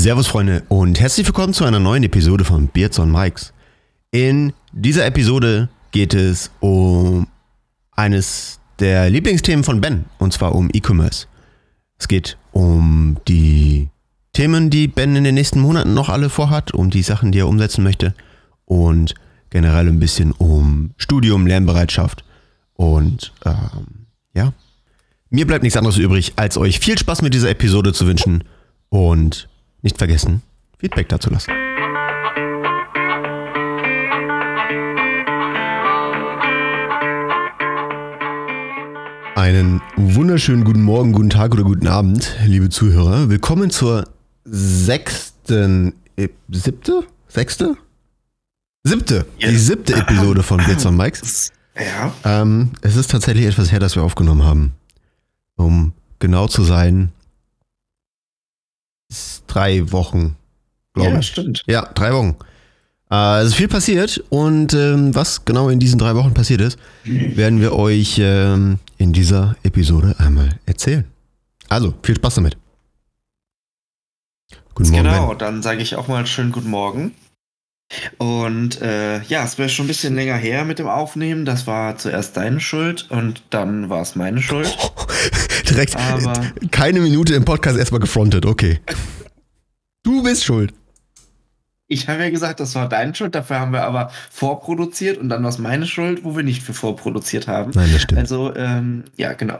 Servus Freunde und herzlich willkommen zu einer neuen Episode von Beards on Mikes. In dieser Episode geht es um eines der Lieblingsthemen von Ben und zwar um E-Commerce. Es geht um die Themen, die Ben in den nächsten Monaten noch alle vorhat, um die Sachen, die er umsetzen möchte und generell ein bisschen um Studium, Lernbereitschaft und ähm, ja. Mir bleibt nichts anderes übrig, als euch viel Spaß mit dieser Episode zu wünschen und nicht vergessen, Feedback dazu lassen. Einen wunderschönen guten Morgen, guten Tag oder guten Abend, liebe Zuhörer. Willkommen zur sechsten, e siebte? Sechste? Siebte. Die siebte Episode von Bits on Mikes. Ja. Ähm, es ist tatsächlich etwas her, dass wir aufgenommen haben. Um genau zu sein, drei Wochen, glaube ja, ich. stimmt. Ja, drei Wochen. Äh, es ist viel passiert und ähm, was genau in diesen drei Wochen passiert ist, werden wir euch ähm, in dieser Episode einmal erzählen. Also, viel Spaß damit. Guten Morgen. genau, Ben. dann sage ich auch mal schönen guten Morgen. Und äh, ja, es wäre schon ein bisschen länger her mit dem Aufnehmen. Das war zuerst deine Schuld und dann war es meine Schuld. Direkt Aber- keine Minute im Podcast erstmal gefrontet, okay. Du bist schuld. Ich habe ja gesagt, das war deine Schuld. Dafür haben wir aber vorproduziert und dann war es meine Schuld, wo wir nicht für vorproduziert haben. Nein, das stimmt. Also, ähm, ja, genau.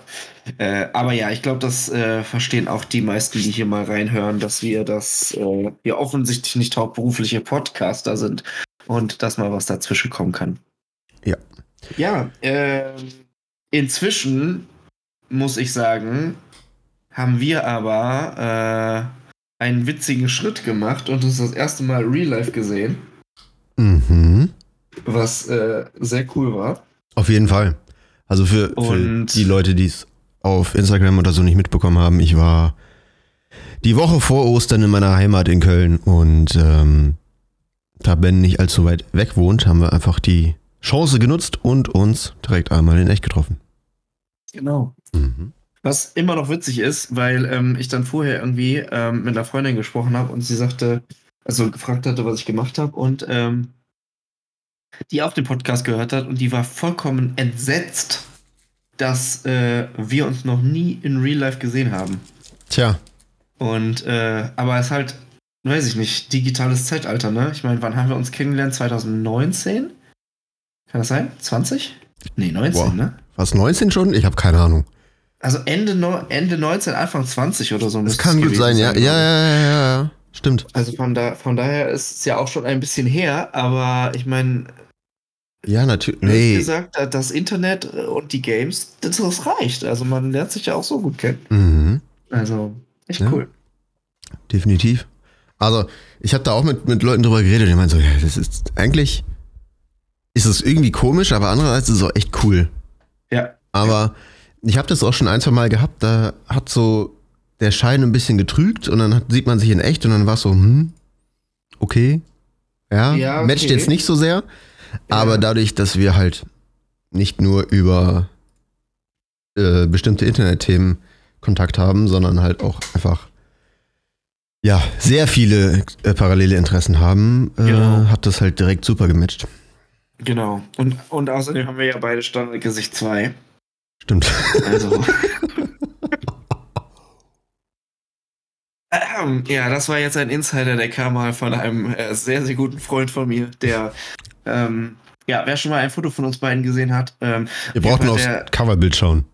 Äh, aber ja, ich glaube, das äh, verstehen auch die meisten, die hier mal reinhören, dass wir das, äh, wir offensichtlich nicht hauptberufliche Podcaster sind und dass mal was dazwischen kommen kann. Ja. Ja, ähm, inzwischen muss ich sagen, haben wir aber äh, einen witzigen Schritt gemacht und es das erste Mal Real Life gesehen, Mhm. was äh, sehr cool war. Auf jeden Fall. Also für, für die Leute, die es auf Instagram oder so nicht mitbekommen haben, ich war die Woche vor Ostern in meiner Heimat in Köln und ähm, da Ben nicht allzu weit weg wohnt, haben wir einfach die Chance genutzt und uns direkt einmal in echt getroffen. Genau. Mhm. Was immer noch witzig ist, weil ähm, ich dann vorher irgendwie ähm, mit einer Freundin gesprochen habe und sie sagte, also gefragt hatte, was ich gemacht habe und ähm, die auch den Podcast gehört hat und die war vollkommen entsetzt, dass äh, wir uns noch nie in Real Life gesehen haben. Tja, Und äh, aber es ist halt, weiß ich nicht, digitales Zeitalter, ne? Ich meine, wann haben wir uns kennengelernt? 2019? Kann das sein? 20? Nee, 19, Boah. ne? was 19 schon? Ich habe keine Ahnung. Also Ende, Ende 19, Anfang 20 oder so. Das kann gut sein, ja. Ja, ich. ja, ja, ja, ja. Stimmt. Also von, da, von daher ist es ja auch schon ein bisschen her, aber ich meine, Ja, natürlich. wie Nee. gesagt, da- das Internet und die Games, das, reicht. Also man lernt sich ja auch so gut kennen. Mhm. Also echt Ja. cool. Definitiv. Also, ich habe da auch mit, mit Leuten drüber geredet, die meinen so, ja, das ist eigentlich, ist es irgendwie komisch, aber andererseits ist es auch echt cool. Ja. Aber ich habe das auch schon ein, zwei Mal gehabt, da hat so der Schein ein bisschen getrügt und dann hat, sieht man sich in echt und dann war es so, hm, okay. Ja, Ja, okay. matcht jetzt nicht so sehr, aber Ja. dadurch, dass wir halt nicht nur über äh, bestimmte Internetthemen Kontakt haben, sondern halt auch einfach ja, sehr viele äh, parallele Interessen haben, äh, Genau. hat das halt direkt super gematcht. Genau. Und, und außerdem haben wir ja beide Standardgesicht 2. Stimmt. Also. Ähm, ja, das war jetzt ein Insider, der kam mal von einem äh, sehr, sehr guten Freund von mir, der, ähm, ja, wer schon mal ein Foto von uns beiden gesehen hat, ähm, Wir brauchen Fall aufs der- Coverbild schauen.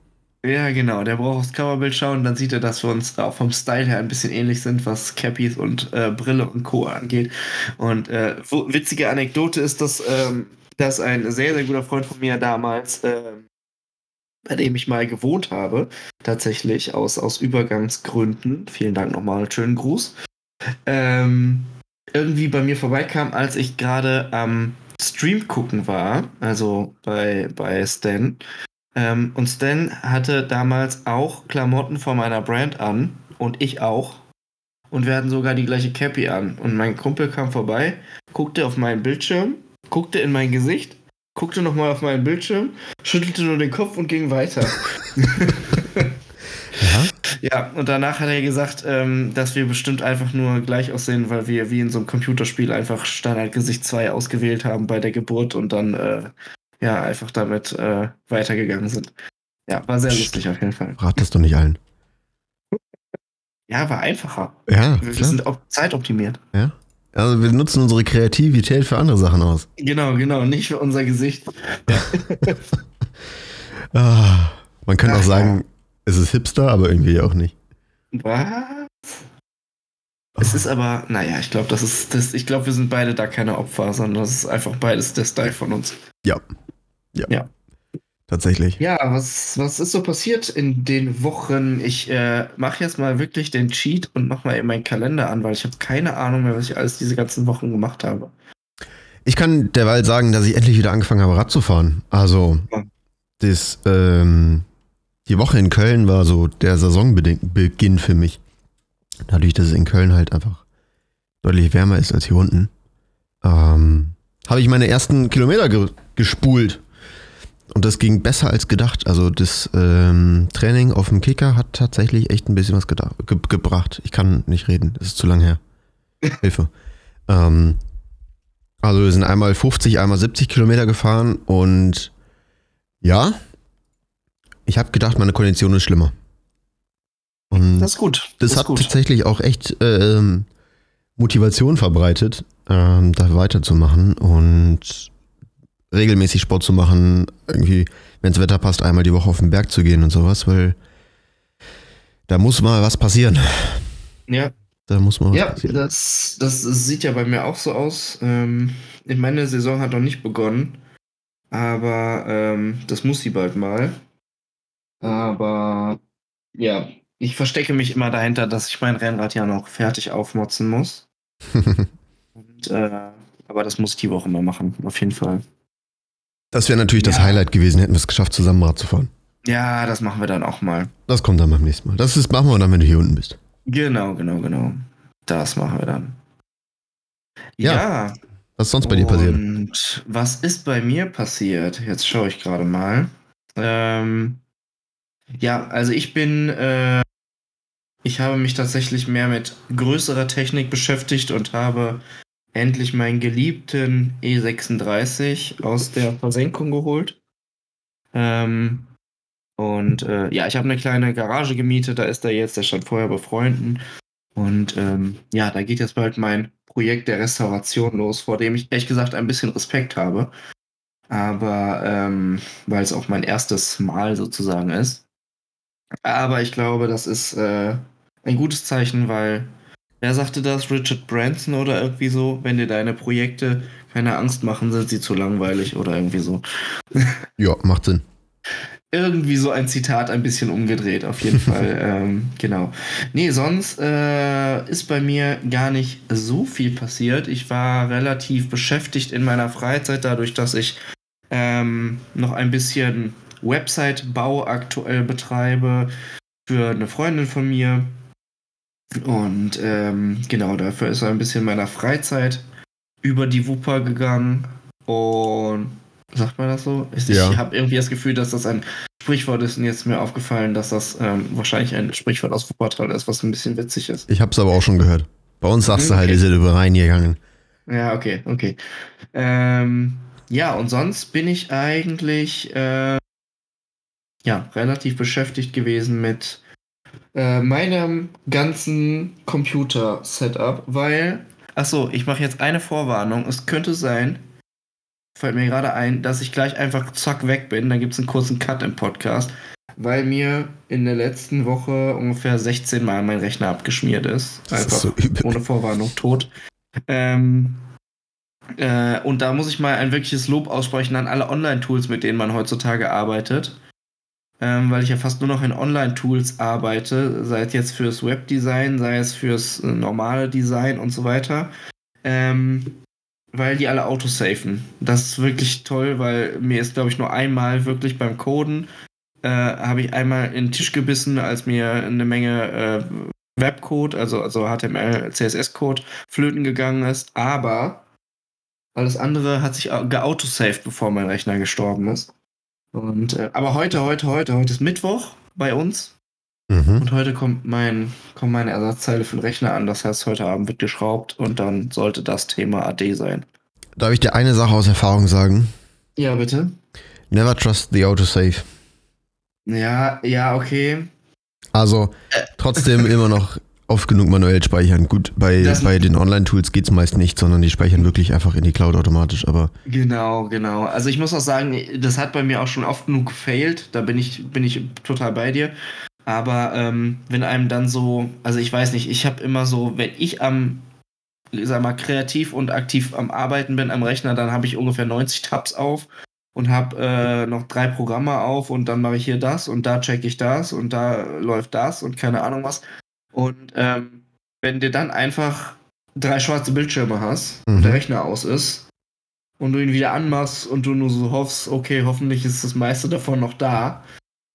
ja, genau, der braucht aufs Coverbild schauen, dann sieht er, dass wir uns auch vom Style her ein bisschen ähnlich sind, was Cappies und äh, Brille und Co. angeht. Und äh, witzige Anekdote ist, dass, ähm, dass ein sehr, sehr guter Freund von mir damals, ähm, bei dem ich mal gewohnt habe, tatsächlich aus, aus Übergangsgründen, vielen Dank nochmal, schönen Gruß, ähm, irgendwie bei mir vorbeikam, als ich gerade am Stream gucken war, also bei, bei Stan. Ähm, und Stan hatte damals auch Klamotten von meiner Brand an und ich auch. Und wir hatten sogar die gleiche Cappy an. Und mein Kumpel kam vorbei, guckte auf meinen Bildschirm, guckte in mein Gesicht, guckte nochmal auf meinen Bildschirm, schüttelte nur den Kopf und ging weiter. Ja. Ja, und danach hat er gesagt, ähm, dass wir bestimmt einfach nur gleich aussehen, weil wir wie in so einem Computerspiel einfach Standardgesicht 2 ausgewählt haben bei der Geburt und dann äh, ja einfach damit äh, weitergegangen sind. Ja, war sehr Psst. lustig auf jeden Fall. Rat das doch nicht allen. Ja, war einfacher. Ja, Wir klar. sind op zeitoptimiert. Ja. Also wir nutzen unsere Kreativität für andere Sachen aus. Genau, genau, nicht für unser Gesicht. Ah, man könnte auch sagen, es ist Hipster, aber irgendwie auch nicht. Was? Es ist aber, naja, ich glaube, das ist das, ich glaube, wir sind beide da keine Opfer, sondern das ist einfach beides der Style von uns. Ja. Ja. Ja. Tatsächlich. Ja, was, was ist so passiert in den Wochen? Ich äh, mache jetzt mal wirklich den Cheat und mach mal in meinen Kalender an, weil ich habe keine Ahnung mehr, was ich alles diese ganzen Wochen gemacht habe. Ich kann derweil sagen, dass ich endlich wieder angefangen habe, Rad zu fahren. Also, Ja. das, ähm, die Woche in Köln war so der Saisonbeginn für mich. Dadurch, dass es in Köln halt einfach deutlich wärmer ist als hier unten, ähm, habe ich meine ersten Kilometer ge gespult. Und das ging besser als gedacht. Also das ähm, Training auf dem Kicker hat tatsächlich echt ein bisschen was gedacht, ge gebracht. Ich kann nicht reden, das ist zu lang her. Hilfe. Ähm, also wir sind einmal 50, einmal 70 Kilometer gefahren und ja, ich habe gedacht, meine Kondition ist schlimmer. Und Das ist gut. das, ist hat gut. tatsächlich auch echt ähm, Motivation verbreitet, ähm, da weiterzumachen und regelmäßig Sport zu machen, irgendwie, wenn das Wetter passt, einmal die Woche auf den Berg zu gehen und sowas, weil da muss mal was passieren. Ja, Da muss mal was ja passieren. das, das sieht ja bei mir auch so aus. Ähm, meine Saison hat noch nicht begonnen, aber ähm, das muss sie bald mal. Aber ja, ich verstecke mich immer dahinter, dass ich mein Rennrad ja noch fertig aufmotzen muss. Und, äh, aber das muss ich die Woche mal machen, auf jeden Fall. Das wäre natürlich das Ja. Highlight gewesen, hätten wir es geschafft, zusammen Rad zu fahren. Ja, das machen wir dann auch mal. Das kommt dann beim nächsten Mal. Das ist, machen wir dann, wenn du hier unten bist. Genau, genau, genau. Das machen wir dann. Ja, ja Was ist sonst bei dir passiert? Und was ist bei mir passiert? Jetzt schaue ich gerade mal. Ähm, ja, also ich bin, äh, ich habe mich tatsächlich mehr mit größerer Technik beschäftigt und habe endlich meinen geliebten E36 aus der Versenkung geholt. Ähm, und äh, ja, ich habe eine kleine Garage gemietet, da ist er jetzt, der stand vorher bei Freunden. Und ähm, ja, da geht jetzt bald mein Projekt der Restauration los, vor dem ich ehrlich gesagt ein bisschen Respekt habe. Aber ähm, weil es auch mein erstes Mal sozusagen ist. Aber ich glaube, das ist äh, ein gutes Zeichen, weil wer sagte das? Richard Branson oder irgendwie so? Wenn dir deine Projekte keine Angst machen, sind sie zu langweilig oder irgendwie so. Ja, macht Sinn. Irgendwie so ein Zitat ein bisschen umgedreht, auf jeden Fall. ähm, genau. Nee, sonst äh, ist bei mir gar nicht so viel passiert. Ich war relativ beschäftigt in meiner Freizeit, dadurch, dass ich ähm, noch ein bisschen Website-Bau aktuell betreibe für eine Freundin von mir. Und ähm, genau, dafür ist ein bisschen meiner Freizeit über die Wupper gegangen. Und sagt man das so? Ich, Ja. ich habe irgendwie das Gefühl, dass das ein Sprichwort ist und jetzt ist mir aufgefallen, dass das ähm, wahrscheinlich ein Sprichwort aus Wuppertal ist, was ein bisschen witzig ist. Ich hab's aber auch schon gehört. Bei uns sagst du halt, Okay. ist es über Rhein gegangen. Ja, okay, okay. Ähm, ja, und sonst bin ich eigentlich äh, ja, relativ beschäftigt gewesen mit äh, meinem ganzen Computer-Setup, weil, achso, ich mache jetzt eine Vorwarnung. Es könnte sein, fällt mir gerade ein, dass ich gleich einfach zack weg bin. Dann gibt es einen kurzen Cut im Podcast, weil mir in der letzten Woche ungefähr 16 Mal mein Rechner abgeschmiert ist. Einfach ist so ohne Vorwarnung tot. Ähm, äh, und da muss ich mal ein wirkliches Lob aussprechen an alle Online-Tools, mit denen man heutzutage arbeitet. Ähm, weil ich ja fast nur noch in Online-Tools arbeite, sei es jetzt fürs Webdesign, sei es fürs äh, normale Design und so weiter. Ähm, weil die alle autosafen. Das ist wirklich toll, weil mir ist, glaube ich, nur einmal wirklich beim Coden äh, habe ich einmal in den Tisch gebissen, als mir eine Menge äh, Webcode, also, also HTML, CSS-Code, flöten gegangen ist. Aber alles andere hat sich au- geautosaved, bevor mein Rechner gestorben ist. Und, äh, aber heute, heute, heute, heute ist Mittwoch bei uns. Mhm. Und heute kommt mein, kommen meine Ersatzteile für den Rechner an. Das heißt, heute Abend wird geschraubt und dann sollte das Thema AD sein. Darf ich dir eine Sache aus Erfahrung sagen? Ja, bitte. Never trust the autosave. Ja, ja, okay. Also trotzdem immer noch oft genug manuell speichern. Gut, bei, bei den Online-Tools geht es meist nicht, sondern die speichern wirklich einfach in die Cloud automatisch, aber. Genau, genau. Also ich muss auch sagen, das hat bei mir auch schon oft genug gefailt. Da bin ich, bin ich total bei dir. Aber ähm, wenn einem dann so, also ich weiß nicht, ich habe immer so, wenn ich am, sag mal, kreativ und aktiv am Arbeiten bin am Rechner, dann habe ich ungefähr 90 Tabs auf und habe äh, noch drei Programme auf und dann mache ich hier das und da checke ich das und da läuft das und keine Ahnung was. Und ähm, wenn du dann einfach drei schwarze Bildschirme hast mhm. und der Rechner aus ist und du ihn wieder anmachst und du nur so hoffst, okay, hoffentlich ist das meiste davon noch da.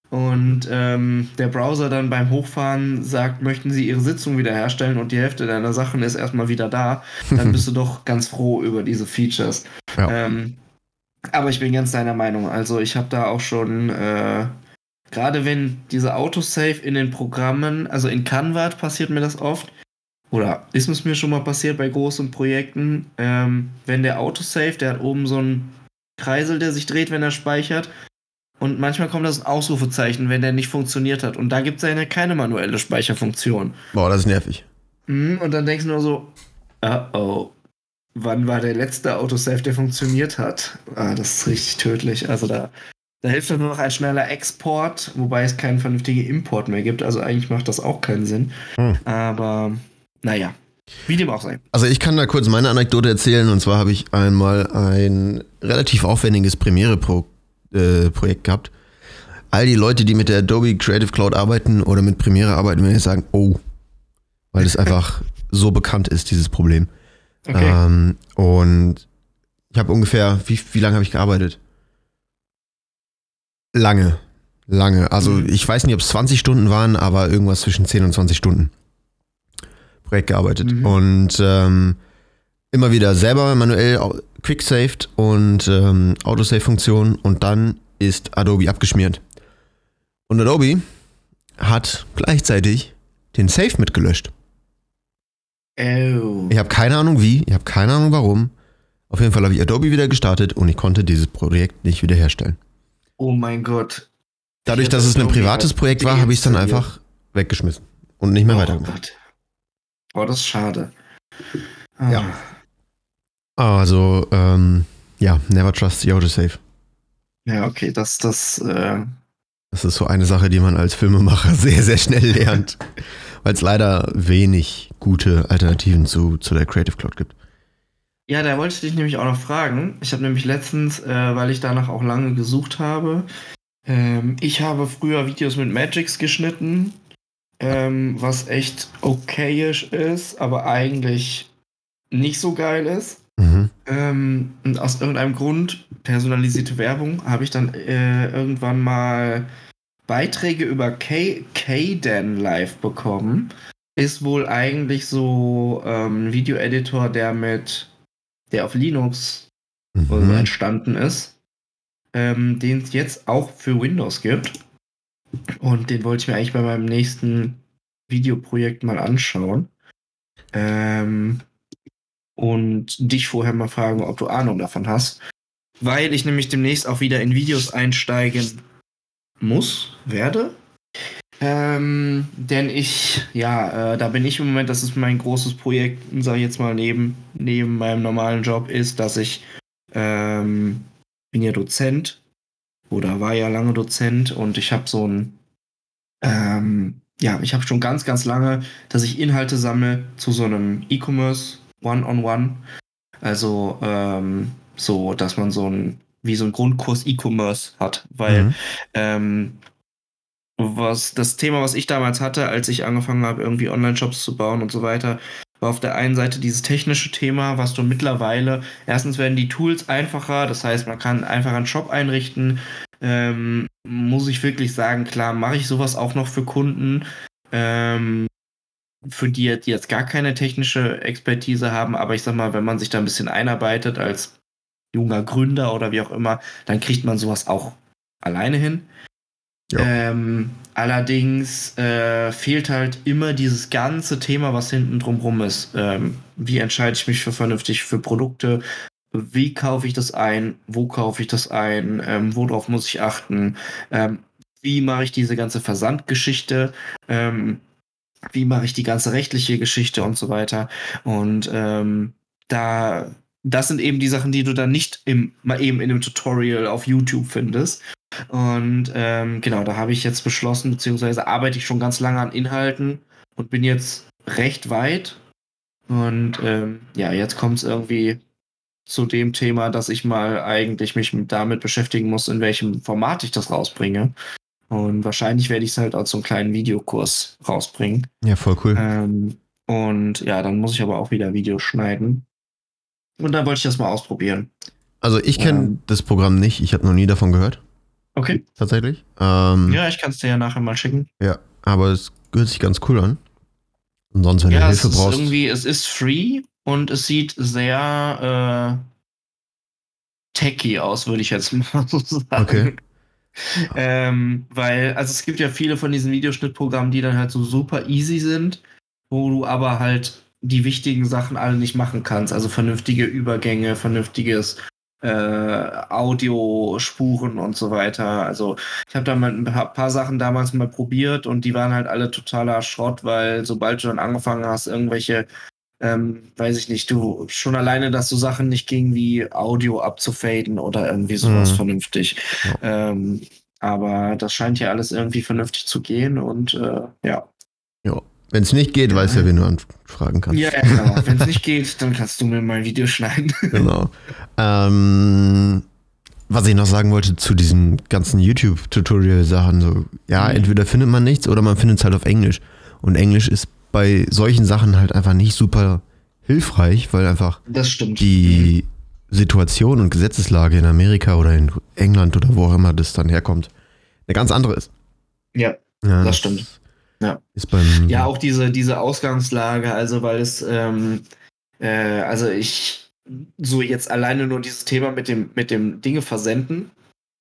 Und ähm, der Browser dann beim Hochfahren sagt, möchten Sie Ihre Sitzung wiederherstellen und die Hälfte deiner Sachen ist erstmal wieder da, dann bist du doch ganz froh über diese Features. Ja. Ähm, aber ich bin ganz deiner Meinung. Also ich habe da auch schon äh, Gerade wenn diese Autosave in den Programmen, also in Canva passiert mir das oft, oder ist es mir schon mal passiert bei großen Projekten, ähm, wenn der Autosave, der hat oben so einen Kreisel, der sich dreht, wenn er speichert. Und manchmal kommt das ein Ausrufezeichen, wenn der nicht funktioniert hat. Und da gibt es ja keine manuelle Speicherfunktion. Boah, das ist nervig. Mhm, und dann denkst du nur so, uh oh, wann war der letzte Autosave, der funktioniert hat? Ah, das ist richtig tödlich. Also da da hilft nur noch ein schneller Export, wobei es keinen vernünftigen Import mehr gibt. Also eigentlich macht das auch keinen Sinn. Hm. Aber naja, wie dem auch sei. Also ich kann da kurz meine Anekdote erzählen. Und zwar habe ich einmal ein relativ aufwendiges Premiere-Projekt äh, gehabt. All die Leute, die mit der Adobe Creative Cloud arbeiten oder mit Premiere arbeiten, werden jetzt sagen, oh, weil es einfach so bekannt ist, dieses Problem. Okay. Ähm, und ich habe ungefähr, wie, wie lange habe ich gearbeitet? Lange. Lange. Also mhm. ich weiß nicht, ob es 20 Stunden waren, aber irgendwas zwischen 10 und 20 Stunden. Projekt gearbeitet. Mhm. Und ähm, immer wieder selber manuell quicksaved und ähm, Autosave-Funktion und dann ist Adobe abgeschmiert. Und Adobe hat gleichzeitig den Save mitgelöscht. Oh. Ich habe keine Ahnung wie, ich habe keine Ahnung warum. Auf jeden Fall habe ich Adobe wieder gestartet und ich konnte dieses Projekt nicht wiederherstellen. Oh mein Gott. Dadurch, dass es ein privates Projekt war, habe ich es dann einfach weggeschmissen und nicht mehr oh weitergemacht. Gott. Oh, das ist schade. Ah. Ja. Also, ähm, ja, never trust the autosave. Ja, okay, das, das, äh Das ist so eine Sache, die man als Filmemacher sehr, sehr schnell lernt. Weil es leider wenig gute Alternativen zu, zu der Creative Cloud gibt. Ja, da wollte ich dich nämlich auch noch fragen. Ich habe nämlich letztens, äh, weil ich danach auch lange gesucht habe, ähm, ich habe früher Videos mit Magix geschnitten, ähm, was echt okayisch ist, aber eigentlich nicht so geil ist. Mhm. Ähm, und aus irgendeinem Grund, personalisierte Werbung, habe ich dann äh, irgendwann mal Beiträge über K-Dan Live bekommen. Ist wohl eigentlich so ähm, ein Video-Editor, der mit der auf Linux mhm. entstanden ist, ähm, den es jetzt auch für Windows gibt. Und den wollte ich mir eigentlich bei meinem nächsten Videoprojekt mal anschauen. Ähm, und dich vorher mal fragen, ob du Ahnung davon hast. Weil ich nämlich demnächst auch wieder in Videos einsteigen muss, werde. Ähm, denn ich, ja, äh, da bin ich im Moment, das ist mein großes Projekt, sag ich jetzt mal, neben, neben meinem normalen Job, ist, dass ich ähm, bin ja Dozent oder war ja lange Dozent und ich habe so ein, ähm, ja, ich habe schon ganz, ganz lange, dass ich Inhalte sammle zu so einem E-Commerce One-on-One. Also ähm, so, dass man so ein, wie so ein Grundkurs E-Commerce hat, weil mhm. ähm, was das Thema, was ich damals hatte, als ich angefangen habe, irgendwie Online-Shops zu bauen und so weiter, war auf der einen Seite dieses technische Thema, was du mittlerweile, erstens werden die Tools einfacher, das heißt, man kann einfach einen Shop einrichten. Ähm, muss ich wirklich sagen, klar, mache ich sowas auch noch für Kunden, ähm, für die, die jetzt gar keine technische Expertise haben, aber ich sag mal, wenn man sich da ein bisschen einarbeitet als junger Gründer oder wie auch immer, dann kriegt man sowas auch alleine hin. Ähm, allerdings äh, fehlt halt immer dieses ganze Thema, was hinten drumrum ist. Ähm, wie entscheide ich mich für vernünftig für Produkte? Wie kaufe ich das ein? Wo kaufe ich das ein? Ähm, worauf muss ich achten? Ähm, wie mache ich diese ganze Versandgeschichte? Ähm, wie mache ich die ganze rechtliche Geschichte und so weiter? Und ähm, da, das sind eben die Sachen, die du dann nicht im, mal eben in einem Tutorial auf YouTube findest. Und ähm, genau, da habe ich jetzt beschlossen, beziehungsweise arbeite ich schon ganz lange an Inhalten und bin jetzt recht weit. Und ähm, ja, jetzt kommt es irgendwie zu dem Thema, dass ich mal eigentlich mich damit beschäftigen muss, in welchem Format ich das rausbringe. Und wahrscheinlich werde ich es halt als so einen kleinen Videokurs rausbringen. Ja, voll cool. Ähm, und ja, dann muss ich aber auch wieder Videos schneiden. Und dann wollte ich das mal ausprobieren. Also ich kenne Ähm. das Programm nicht, ich habe noch nie davon gehört, Okay. tatsächlich. Ähm, Ja, ich kann es dir ja nachher mal schicken. ja, aber es hört sich ganz cool an. Und sonst, wenn ja, du es Hilfe ist brauchst. irgendwie, es ist free und es sieht sehr äh, techy aus, würde ich jetzt mal so sagen. Okay. Ähm, weil, also es gibt ja viele von diesen Videoschnittprogrammen, die dann halt so super easy sind, wo du aber halt die wichtigen Sachen alle nicht machen kannst. Also vernünftige Übergänge, vernünftiges äh, Audiospuren und so weiter. Also ich habe da mal ein paar, paar Sachen damals mal probiert und die waren halt alle totaler Schrott, weil sobald du dann angefangen hast, irgendwelche, ähm, weiß ich nicht, du schon alleine, dass so Sachen nicht ging, wie Audio abzufaden oder irgendwie sowas Mhm. vernünftig. Ähm, aber das scheint ja alles irgendwie vernünftig zu gehen und äh, ja. Wenn es nicht geht, Ja. weißt du ja, wen du anfragen kannst. Ja, genau. Wenn es nicht geht, dann kannst du mir mal ein Video schneiden. Genau. ähm, was ich noch sagen wollte zu diesen ganzen YouTube-Tutorial-Sachen, so, ja, Mhm. entweder findet man nichts oder man findet es halt auf Englisch. Und Englisch ist bei solchen Sachen halt einfach nicht super hilfreich, weil einfach Das stimmt. die Situation und Gesetzeslage in Amerika oder in England oder wo auch immer das dann herkommt, eine ganz andere ist. Ja, Ja, Das stimmt. Ja. Ja, auch diese, diese Ausgangslage, also weil es, ähm, äh, also ich, so jetzt alleine nur dieses Thema mit dem, mit dem Dinge versenden.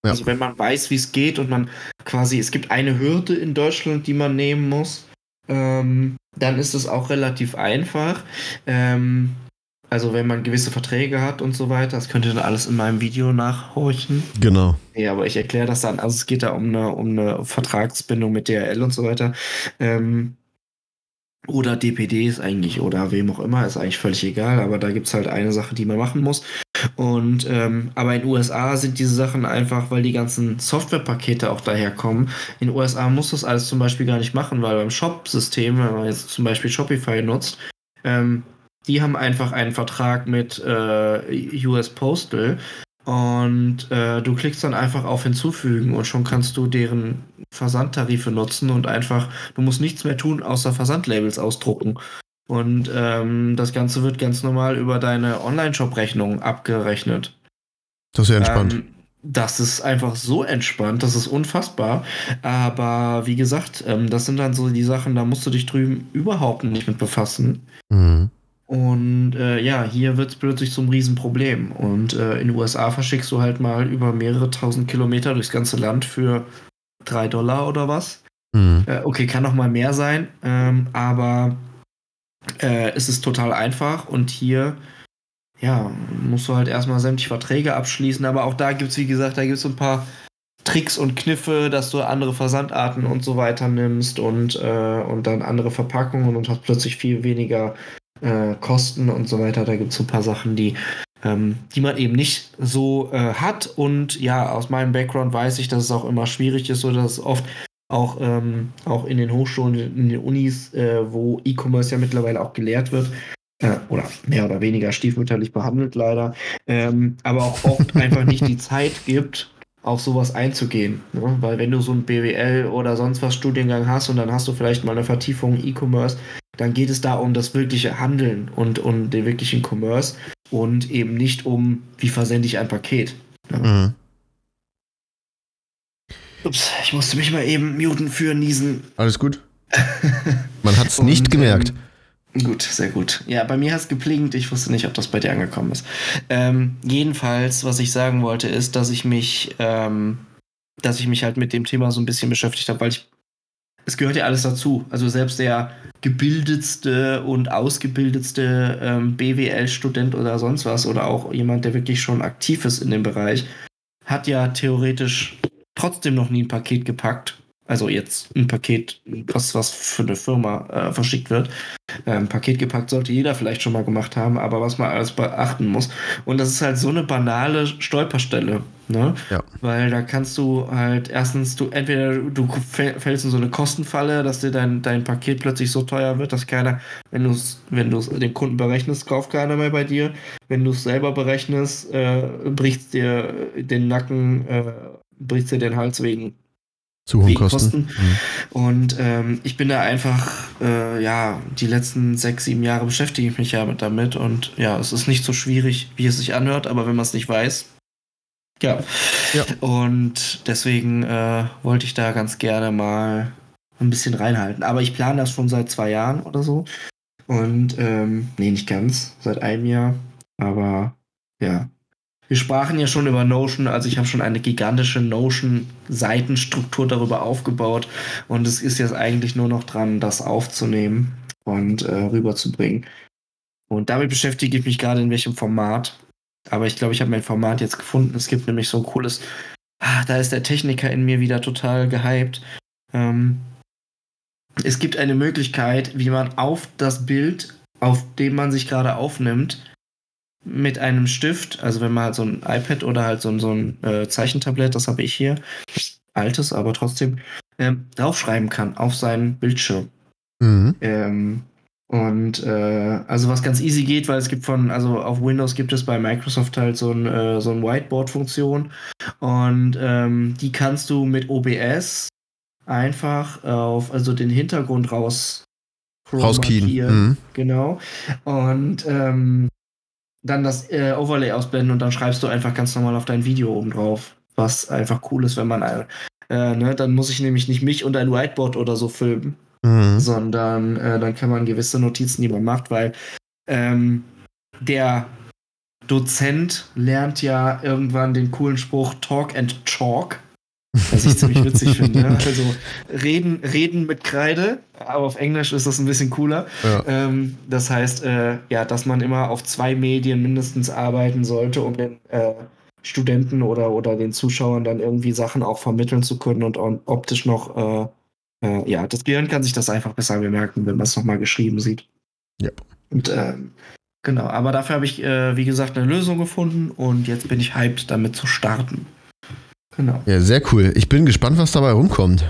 Ja. Also wenn man weiß, wie es geht und man quasi, es gibt eine Hürde in Deutschland, die man nehmen muss, ähm, dann ist es auch relativ einfach. Ähm, also wenn man gewisse Verträge hat und so weiter, das könnt ihr dann alles in meinem Video nachhorchen. Genau. Ja, aber ich erkläre das dann. Also es geht da um eine, um eine Vertragsbindung mit DRL und so weiter. Ähm, oder DPDs eigentlich oder wem auch immer, ist eigentlich völlig egal, aber da gibt es halt eine Sache, die man machen muss. Und ähm, aber in USA sind diese Sachen einfach, weil die ganzen Softwarepakete auch daherkommen. In den USA muss das alles zum Beispiel gar nicht machen, weil beim Shop-System, wenn man jetzt zum Beispiel Shopify nutzt, ähm, die haben einfach einen Vertrag mit äh, US Postal und äh, du klickst dann einfach auf Hinzufügen und schon kannst du deren Versandtarife nutzen und einfach, du musst nichts mehr tun, außer Versandlabels ausdrucken. Und ähm, das Ganze wird ganz normal über deine Online-Shop-Rechnung abgerechnet. Das ist ja entspannt. Ähm, das ist einfach so entspannt, das ist unfassbar. Aber wie gesagt, ähm, das sind dann so die Sachen, da musst du dich drüben überhaupt nicht mit befassen. mhm. Und äh, ja, hier wird es plötzlich zum Riesenproblem. Und äh, in den USA verschickst du halt mal über mehrere tausend Kilometer durchs ganze Land für drei Dollar oder was. Mhm. Äh, okay, kann noch mal mehr sein, ähm, aber äh, es ist total einfach. Und hier, ja, musst du halt erstmal sämtliche Verträge abschließen. Aber auch da gibt es, wie gesagt, da gibt es ein paar Tricks und Kniffe, dass du andere Versandarten und so weiter nimmst und, äh, und dann andere Verpackungen und hast plötzlich viel weniger äh, Kosten und so weiter. Da gibt es so ein paar Sachen, die, ähm, die man eben nicht so äh, hat. Und ja, aus meinem Background weiß ich, dass es auch immer schwierig ist oder dass es oft auch, ähm, auch in den Hochschulen, in den Unis, äh, wo E-Commerce ja mittlerweile auch gelehrt wird, äh, oder mehr oder weniger stiefmütterlich behandelt leider, ähm, aber auch oft einfach nicht die Zeit gibt, auf sowas einzugehen. Ne? Weil wenn du so ein BWL oder sonst was Studiengang hast und dann hast du vielleicht mal eine Vertiefung E-Commerce, dann geht es da um das wirkliche Handeln und um den wirklichen Commerce und eben nicht um, wie versende ich ein Paket. Mhm. Ups, ich musste mich mal eben muten für Niesen. Alles gut. Man hat es nicht gemerkt. Ähm, gut, sehr gut. Ja, bei mir hat es geblinkt. Ich wusste nicht, ob das bei dir angekommen ist. Ähm, jedenfalls, was ich sagen wollte, ist, dass ich mich ähm, dass ich mich halt mit dem Thema so ein bisschen beschäftigt habe, weil ich es gehört ja alles dazu. Also selbst der gebildetste und ausgebildetste ähm, BWL-Student oder sonst was oder auch jemand, der wirklich schon aktiv ist in dem Bereich, hat ja theoretisch trotzdem noch nie ein Paket gepackt also jetzt ein Paket, was, was für eine Firma äh, verschickt wird. Ähm, Paket gepackt sollte jeder vielleicht schon mal gemacht haben, aber was man alles beachten muss. Und das ist halt so eine banale Stolperstelle. Ne? Ja. Weil da kannst du halt erstens, du entweder du fällst in so eine Kostenfalle, dass dir dein, dein Paket plötzlich so teuer wird, dass keiner, wenn du es wenn du's dem Kunden berechnest, kauft keiner mehr bei dir. Wenn du es selber berechnest, äh, bricht dir den Nacken, äh, bricht dir den Hals wegen zu hohen Kosten. Mhm. Und ähm, ich bin da einfach, äh, ja, die letzten sechs, sieben Jahre beschäftige ich mich ja damit. Und ja, es ist nicht so schwierig, wie es sich anhört, aber wenn man es nicht weiß, ja. ja. Und deswegen äh, wollte ich da ganz gerne mal ein bisschen reinhalten. Aber ich plane das schon seit zwei Jahren oder so. Und, ähm, nee, nicht ganz, seit einem Jahr. Aber ja, wir sprachen ja schon über Notion, also ich habe schon eine gigantische Notion-Seitenstruktur darüber aufgebaut und es ist jetzt eigentlich nur noch dran, das aufzunehmen und äh, rüberzubringen. Und damit beschäftige ich mich gerade in welchem Format. Aber ich glaube, ich habe mein Format jetzt gefunden. Es gibt nämlich so ein cooles, ah, da ist der Techniker in mir wieder total gehypt. Ähm, es gibt eine Möglichkeit, wie man auf das Bild, auf dem man sich gerade aufnimmt, mit einem Stift, also wenn man halt so ein iPad oder halt so ein, so ein äh, Zeichentablett, das habe ich hier, altes, aber trotzdem, ähm, draufschreiben kann auf seinen Bildschirm. Mhm. Ähm, und äh, also was ganz easy geht, weil es gibt von, also auf Windows gibt es bei Microsoft halt so ein, äh, so ein Whiteboard-Funktion und ähm, die kannst du mit OBS einfach auf, also den Hintergrund raus rauskien. Mhm. Genau. Und ähm, dann das äh, Overlay ausblenden und dann schreibst du einfach ganz normal auf dein Video oben drauf. Was einfach cool ist, wenn man, äh, ne, dann muss ich nämlich nicht mich und ein Whiteboard oder so filmen, mhm. sondern äh, dann kann man gewisse Notizen, die man macht, weil ähm, der Dozent lernt ja irgendwann den coolen Spruch Talk and Chalk. Was ich ziemlich witzig finde. Also reden, reden mit Kreide, aber auf Englisch ist das ein bisschen cooler. Ja. Ähm, das heißt, äh, ja, dass man immer auf zwei Medien mindestens arbeiten sollte, um den äh, Studenten oder, oder den Zuschauern dann irgendwie Sachen auch vermitteln zu können und, und optisch noch, äh, äh ja, das Gehirn kann sich das einfach besser bemerken, wenn man es nochmal geschrieben sieht. Ja. Und ähm, genau, aber dafür habe ich, äh, wie gesagt, eine Lösung gefunden und jetzt bin ich hyped, damit zu starten. Genau. Ja, sehr cool. Ich bin gespannt, was dabei rumkommt.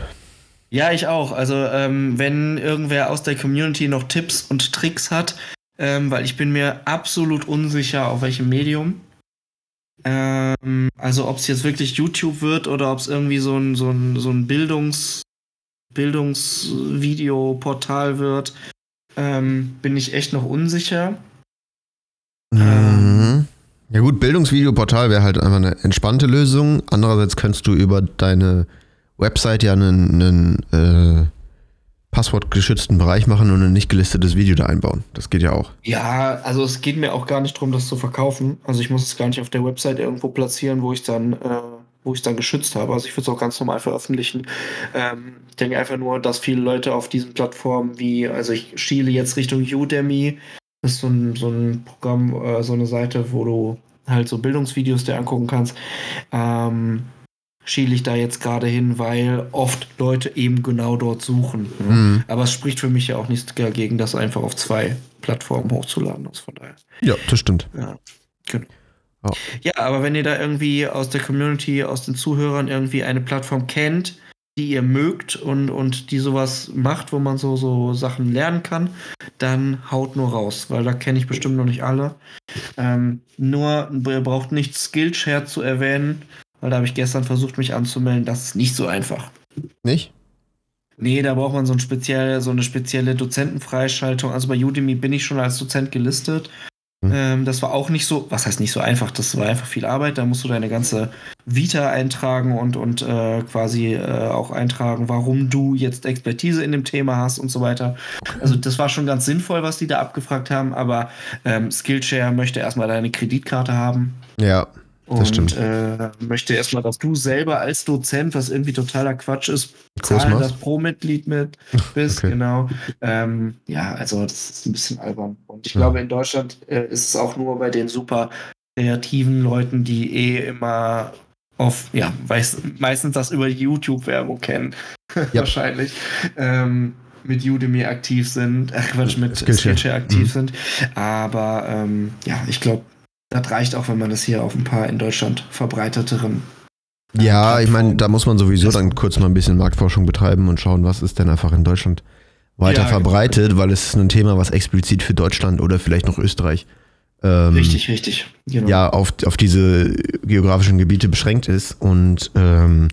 Ja, ich auch. Also, ähm, wenn irgendwer aus der Community noch Tipps und Tricks hat, ähm, weil ich bin mir absolut unsicher, auf welchem Medium. Ähm, also, ob es jetzt wirklich YouTube wird oder ob es irgendwie so ein, so ein, so ein Bildungs, Bildungsvideoportal wird, ähm, bin ich echt noch unsicher. Mhm. Ja gut, Bildungsvideoportal wäre halt einfach eine entspannte Lösung. Andererseits könntest du über deine Website ja einen, einen äh, passwortgeschützten Bereich machen und ein nicht gelistetes Video da einbauen. Das geht ja auch. Ja, also es geht mir auch gar nicht darum, das zu verkaufen. Also ich muss es gar nicht auf der Website irgendwo platzieren, wo ich dann, äh, wo ich dann geschützt habe. Also ich würde es auch ganz normal veröffentlichen. Ähm, ich denke einfach nur, dass viele Leute auf diesen Plattformen wie, also ich schiele jetzt Richtung Udemy, das ist so ein, so ein Programm, äh, so eine Seite, wo du halt so Bildungsvideos dir angucken kannst. Ähm, schiele ich da jetzt gerade hin, weil oft Leute eben genau dort suchen. Ne? Mhm. Aber es spricht für mich ja auch nichts dagegen, das einfach auf zwei Plattformen hochzuladen. Also von daher. Ja, das stimmt. Ja, genau. Oh. Ja, aber wenn ihr da irgendwie aus der Community, aus den Zuhörern irgendwie eine Plattform kennt, die ihr mögt und, und die sowas macht, wo man so, so Sachen lernen kann, dann haut nur raus, weil da kenne ich bestimmt noch nicht alle. Ähm, nur, ihr braucht nicht Skillshare zu erwähnen, weil da habe ich gestern versucht, mich anzumelden. Das ist nicht so einfach. Nicht? Nee, da braucht man so, ein speziell, so eine spezielle Dozentenfreischaltung. Also bei Udemy bin ich schon als Dozent gelistet. Mhm. Ähm, das war auch nicht so, was heißt nicht so einfach, das war einfach viel Arbeit. Da musst du deine ganze Vita eintragen und, und äh, quasi äh, auch eintragen, warum du jetzt Expertise in dem Thema hast und so weiter. Also das war schon ganz sinnvoll, was die da abgefragt haben, aber ähm, Skillshare möchte erstmal deine Kreditkarte haben. Ja. Und äh, möchte erstmal, dass du selber als Dozent, was irgendwie totaler Quatsch ist, zahlen das Pro-Mitglied mit bist, okay. genau. Ähm, ja, also das ist ein bisschen albern. Und ich ja. glaube, in Deutschland äh, ist es auch nur bei den super kreativen Leuten, die eh immer auf, ja, weiß, meistens das über YouTube-Werbung kennen, ja. wahrscheinlich. Ähm, mit Udemy aktiv sind, ach Quatsch, mit Skillshare, Skillshare aktiv mhm. sind. Aber ähm, ja, ich glaube, das reicht auch, wenn man das hier auf ein paar in Deutschland verbreiteteren. Ja, ich meine, da muss man sowieso dann kurz mal ein bisschen Marktforschung betreiben und schauen, was ist denn einfach in Deutschland weiter ja, genau. verbreitet, genau. weil es ist ein Thema, was explizit für Deutschland oder vielleicht noch Österreich ähm, richtig, richtig. Genau. ja auf, auf diese geografischen Gebiete beschränkt ist und ähm,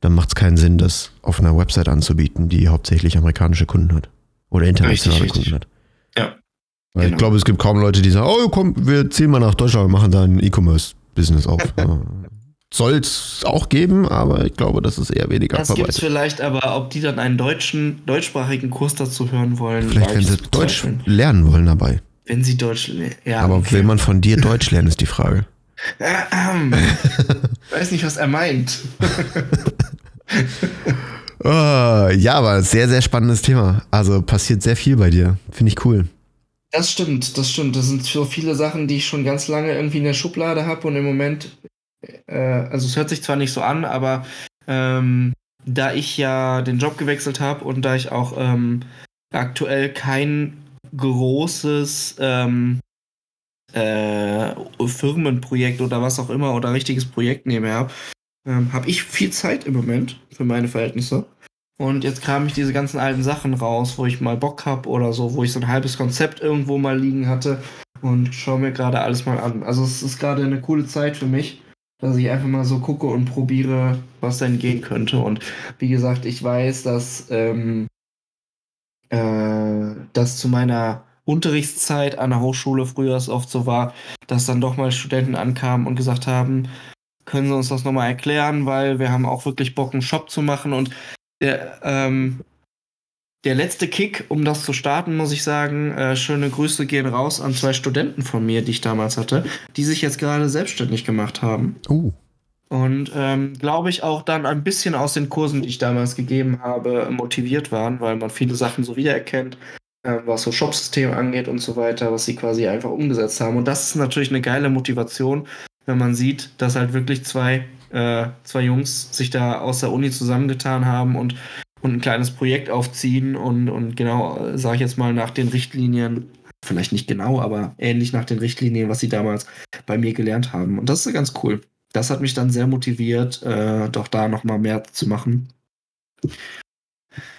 dann macht es keinen Sinn, das auf einer Website anzubieten, die hauptsächlich amerikanische Kunden hat oder internationale richtig, Kunden richtig. hat. Genau. ich glaube, es gibt kaum Leute, die sagen, oh komm, wir ziehen mal nach Deutschland und machen da ein E-Commerce-Business auf. Soll es auch geben, aber ich glaube, das ist eher weniger das verbreitet. Das gibt vielleicht, aber ob die dann einen deutschen, deutschsprachigen Kurs dazu hören wollen. Vielleicht, wenn sie Deutsch lernen wollen dabei. Wenn sie Deutsch lernen. Ja, aber okay. will man von dir Deutsch lernen, ist die Frage. Ähm, weiß nicht, was er meint. oh, ja, aber sehr, sehr spannendes Thema. Also passiert sehr viel bei dir. Finde ich cool. Das stimmt, das stimmt. Das sind so viele Sachen, die ich schon ganz lange irgendwie in der Schublade habe und im Moment, äh, also es hört sich zwar nicht so an, aber ähm, da ich ja den Job gewechselt habe und da ich auch ähm, aktuell kein großes ähm, äh, Firmenprojekt oder was auch immer oder richtiges Projekt nebenher habe, ähm, habe ich viel Zeit im Moment für meine Verhältnisse. Und jetzt kam ich diese ganzen alten Sachen raus, wo ich mal Bock habe oder so, wo ich so ein halbes Konzept irgendwo mal liegen hatte und schaue mir gerade alles mal an. Also es ist gerade eine coole Zeit für mich, dass ich einfach mal so gucke und probiere, was denn gehen könnte. Und wie gesagt, ich weiß, dass ähm, äh, das zu meiner Unterrichtszeit an der Hochschule früher es oft so war, dass dann doch mal Studenten ankamen und gesagt haben, können Sie uns das nochmal erklären, weil wir haben auch wirklich Bock, einen Shop zu machen und der, ähm, der letzte Kick, um das zu starten, muss ich sagen, äh, schöne Grüße gehen raus an zwei Studenten von mir, die ich damals hatte, die sich jetzt gerade selbstständig gemacht haben. Uh. Und ähm, glaube ich auch dann ein bisschen aus den Kursen, die ich damals gegeben habe, motiviert waren, weil man viele Sachen so wiedererkennt, äh, was so Shopsystem angeht und so weiter, was sie quasi einfach umgesetzt haben. Und das ist natürlich eine geile Motivation, wenn man sieht, dass halt wirklich zwei äh, zwei Jungs sich da aus der Uni zusammengetan haben und, und ein kleines Projekt aufziehen und, und genau, sage ich jetzt mal, nach den Richtlinien, vielleicht nicht genau, aber ähnlich nach den Richtlinien, was sie damals bei mir gelernt haben. Und das ist ganz cool. Das hat mich dann sehr motiviert, äh, doch da nochmal mehr zu machen.